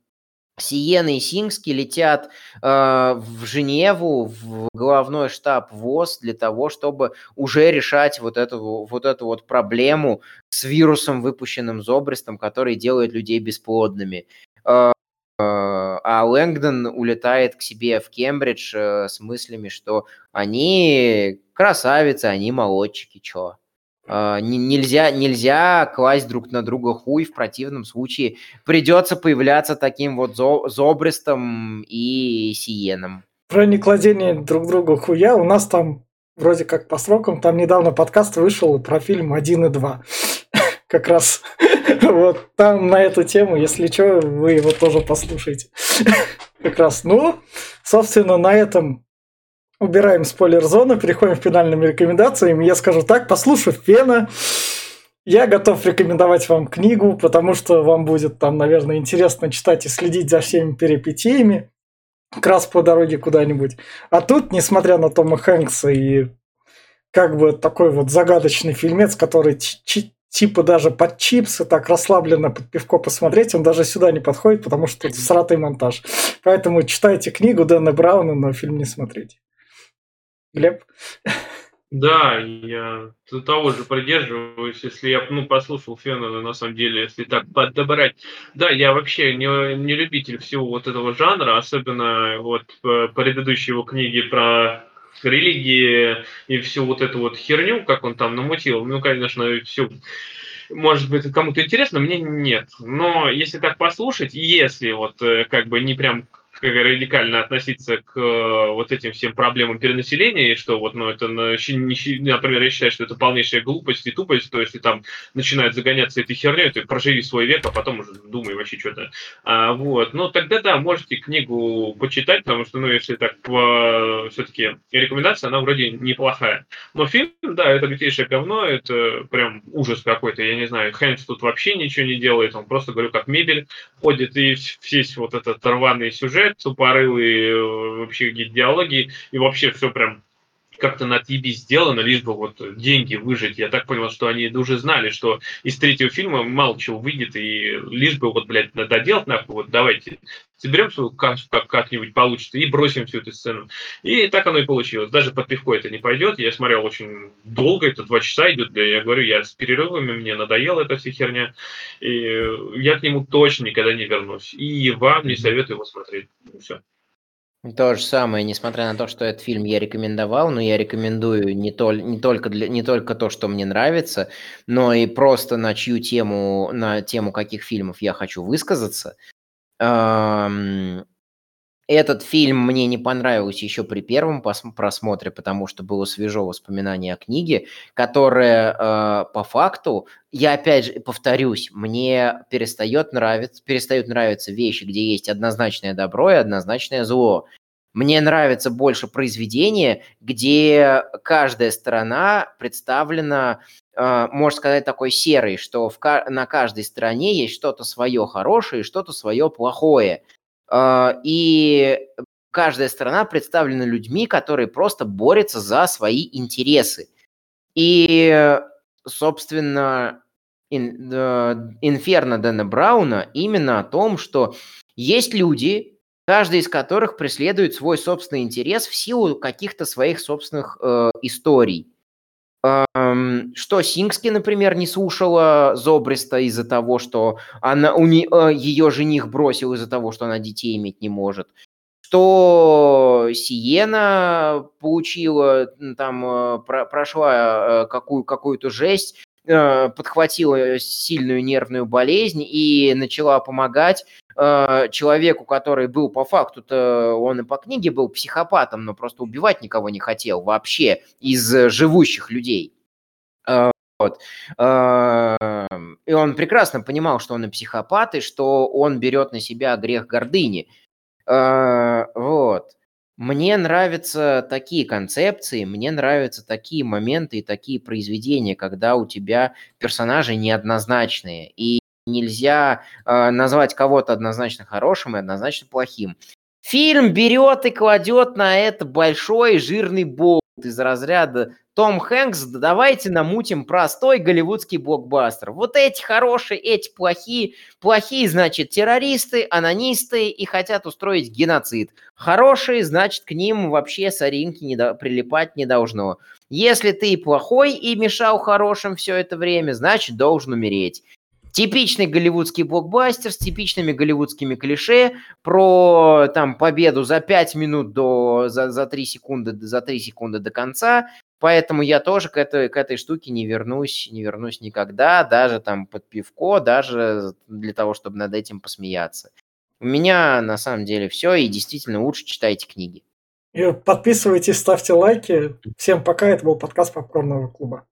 Сиена и Сингски летят э, в Женеву, в головной штаб ВОЗ для того, чтобы уже решать вот эту вот, эту вот проблему с вирусом, выпущенным Зобристом, который делает людей бесплодными. Э, а Лэнгдон улетает к себе в Кембридж э, с мыслями, что они красавицы, они молодчики, чё. Uh, нельзя, нельзя класть друг на друга хуй, в противном случае придется появляться таким вот зо, Зобрестом и Сиеном. Про некладение друг друга хуя у нас там вроде как по срокам, там недавно подкаст вышел про фильм 1 и 2. [LAUGHS] как раз [LAUGHS] вот там на эту тему, если что, вы его тоже послушайте. [LAUGHS] как раз, ну, собственно, на этом убираем спойлер-зону, переходим к финальным рекомендациям. Я скажу так, послушав Фена, я готов рекомендовать вам книгу, потому что вам будет там, наверное, интересно читать и следить за всеми перипетиями, как раз по дороге куда-нибудь. А тут, несмотря на Тома Хэнкса и как бы такой вот загадочный фильмец, который типа даже под чипсы так расслабленно под пивко посмотреть, он даже сюда не подходит, потому что тут всратый монтаж. Поэтому читайте книгу Дэна Брауна, но фильм не смотрите. Глеб? Да, я того же придерживаюсь, если я ну, послушал Феннона, на самом деле, если так подобрать. Да, я вообще не, не любитель всего вот этого жанра, особенно вот предыдущие его книги про религии и всю вот эту вот херню, как он там намутил. Ну, конечно, все может быть, кому-то интересно, мне нет. Но если так послушать, если вот э, как бы не прям радикально относиться к э, вот этим всем проблемам перенаселения, и что вот, ну, это, например, я считаю, что это полнейшая глупость и тупость, то если там начинают загоняться этой херней, ты проживи свой век, а потом уже думай вообще что-то. А, вот, ну, тогда, да, можете книгу почитать, потому что, ну, если так, все-таки рекомендация, она вроде неплохая. Но фильм, да, это лютейшее говно, это прям ужас какой-то, я не знаю, Хэнкс тут вообще ничего не делает, он просто, говорю, как мебель ходит, и весь вот этот рваный сюжет, тупорылые э, вообще диалоги, и вообще все прям как-то на TV сделано, лишь бы вот деньги выжить. Я так понял, что они уже знали, что из третьего фильма мало чего выйдет, и лишь бы вот, блядь, доделать нахуй, вот давайте соберем свою кашу, как, как-нибудь получится, и бросим всю эту сцену. И так оно и получилось. Даже под пивко это не пойдет. Я смотрел очень долго, это два часа идет. Я говорю, я с перерывами, мне надоела эта вся херня. И я к нему точно никогда не вернусь. И вам не советую его смотреть. Все. То же самое, несмотря на то, что этот фильм я рекомендовал, но я рекомендую не, тол- не, только, для, не только то, что мне нравится, но и просто на чью тему, на тему каких фильмов я хочу высказаться. Этот фильм мне не понравился еще при первом просмотре, потому что было свежо воспоминание о книге, которое э, по факту, я опять же повторюсь, мне перестает нравиться, перестают нравиться вещи, где есть однозначное добро и однозначное зло. Мне нравится больше произведение, где каждая сторона представлена, э, можно сказать, такой серой, что в, на каждой стороне есть что-то свое хорошее и что-то свое плохое. А, и каждая страна представлена людьми, которые просто борются за свои интересы. И, собственно, Инферно Дэна Брауна именно о том, что Есть люди, каждый из которых преследует свой собственный интерес в силу каких-то своих собственных э, историй. Что Сингски, например, не слушала Зобриста из-за того, что она, у не, э, ее жених бросил из-за того, что она детей иметь не может. Что Сиена получила, там, э, про, прошла э, какую, какую-то жесть, подхватила сильную нервную болезнь и начала помогать э, человеку, который был по факту-то, он и по книге был психопатом, но просто убивать никого не хотел вообще из живущих людей. Э, вот. Э, и он прекрасно понимал, что он и психопат, и что он берет на себя грех гордыни. Э, вот. Мне нравятся такие концепции, мне нравятся такие моменты и такие произведения, когда у тебя персонажи неоднозначные, и нельзя э, назвать кого-то однозначно хорошим и однозначно плохим. Фильм берет и кладет на это большой жирный болт из разряда том Хэнкс, давайте намутим простой голливудский блокбастер. Вот эти хорошие, эти плохие. Плохие, значит, террористы, анонисты и хотят устроить геноцид. Хорошие, значит, к ним вообще соринки не до... прилипать не должно. Если ты плохой и мешал хорошим все это время, значит, должен умереть. Типичный голливудский блокбастер с типичными голливудскими клише про там победу за 5 минут до за, за 3 секунды за 3 секунды до конца Поэтому я тоже к этой, к этой штуке не вернусь, не вернусь никогда, даже там под пивко, даже для того, чтобы над этим посмеяться. У меня на самом деле все, и действительно лучше читайте книги. И подписывайтесь, ставьте лайки. Всем пока, это был подкаст Попкорного клуба.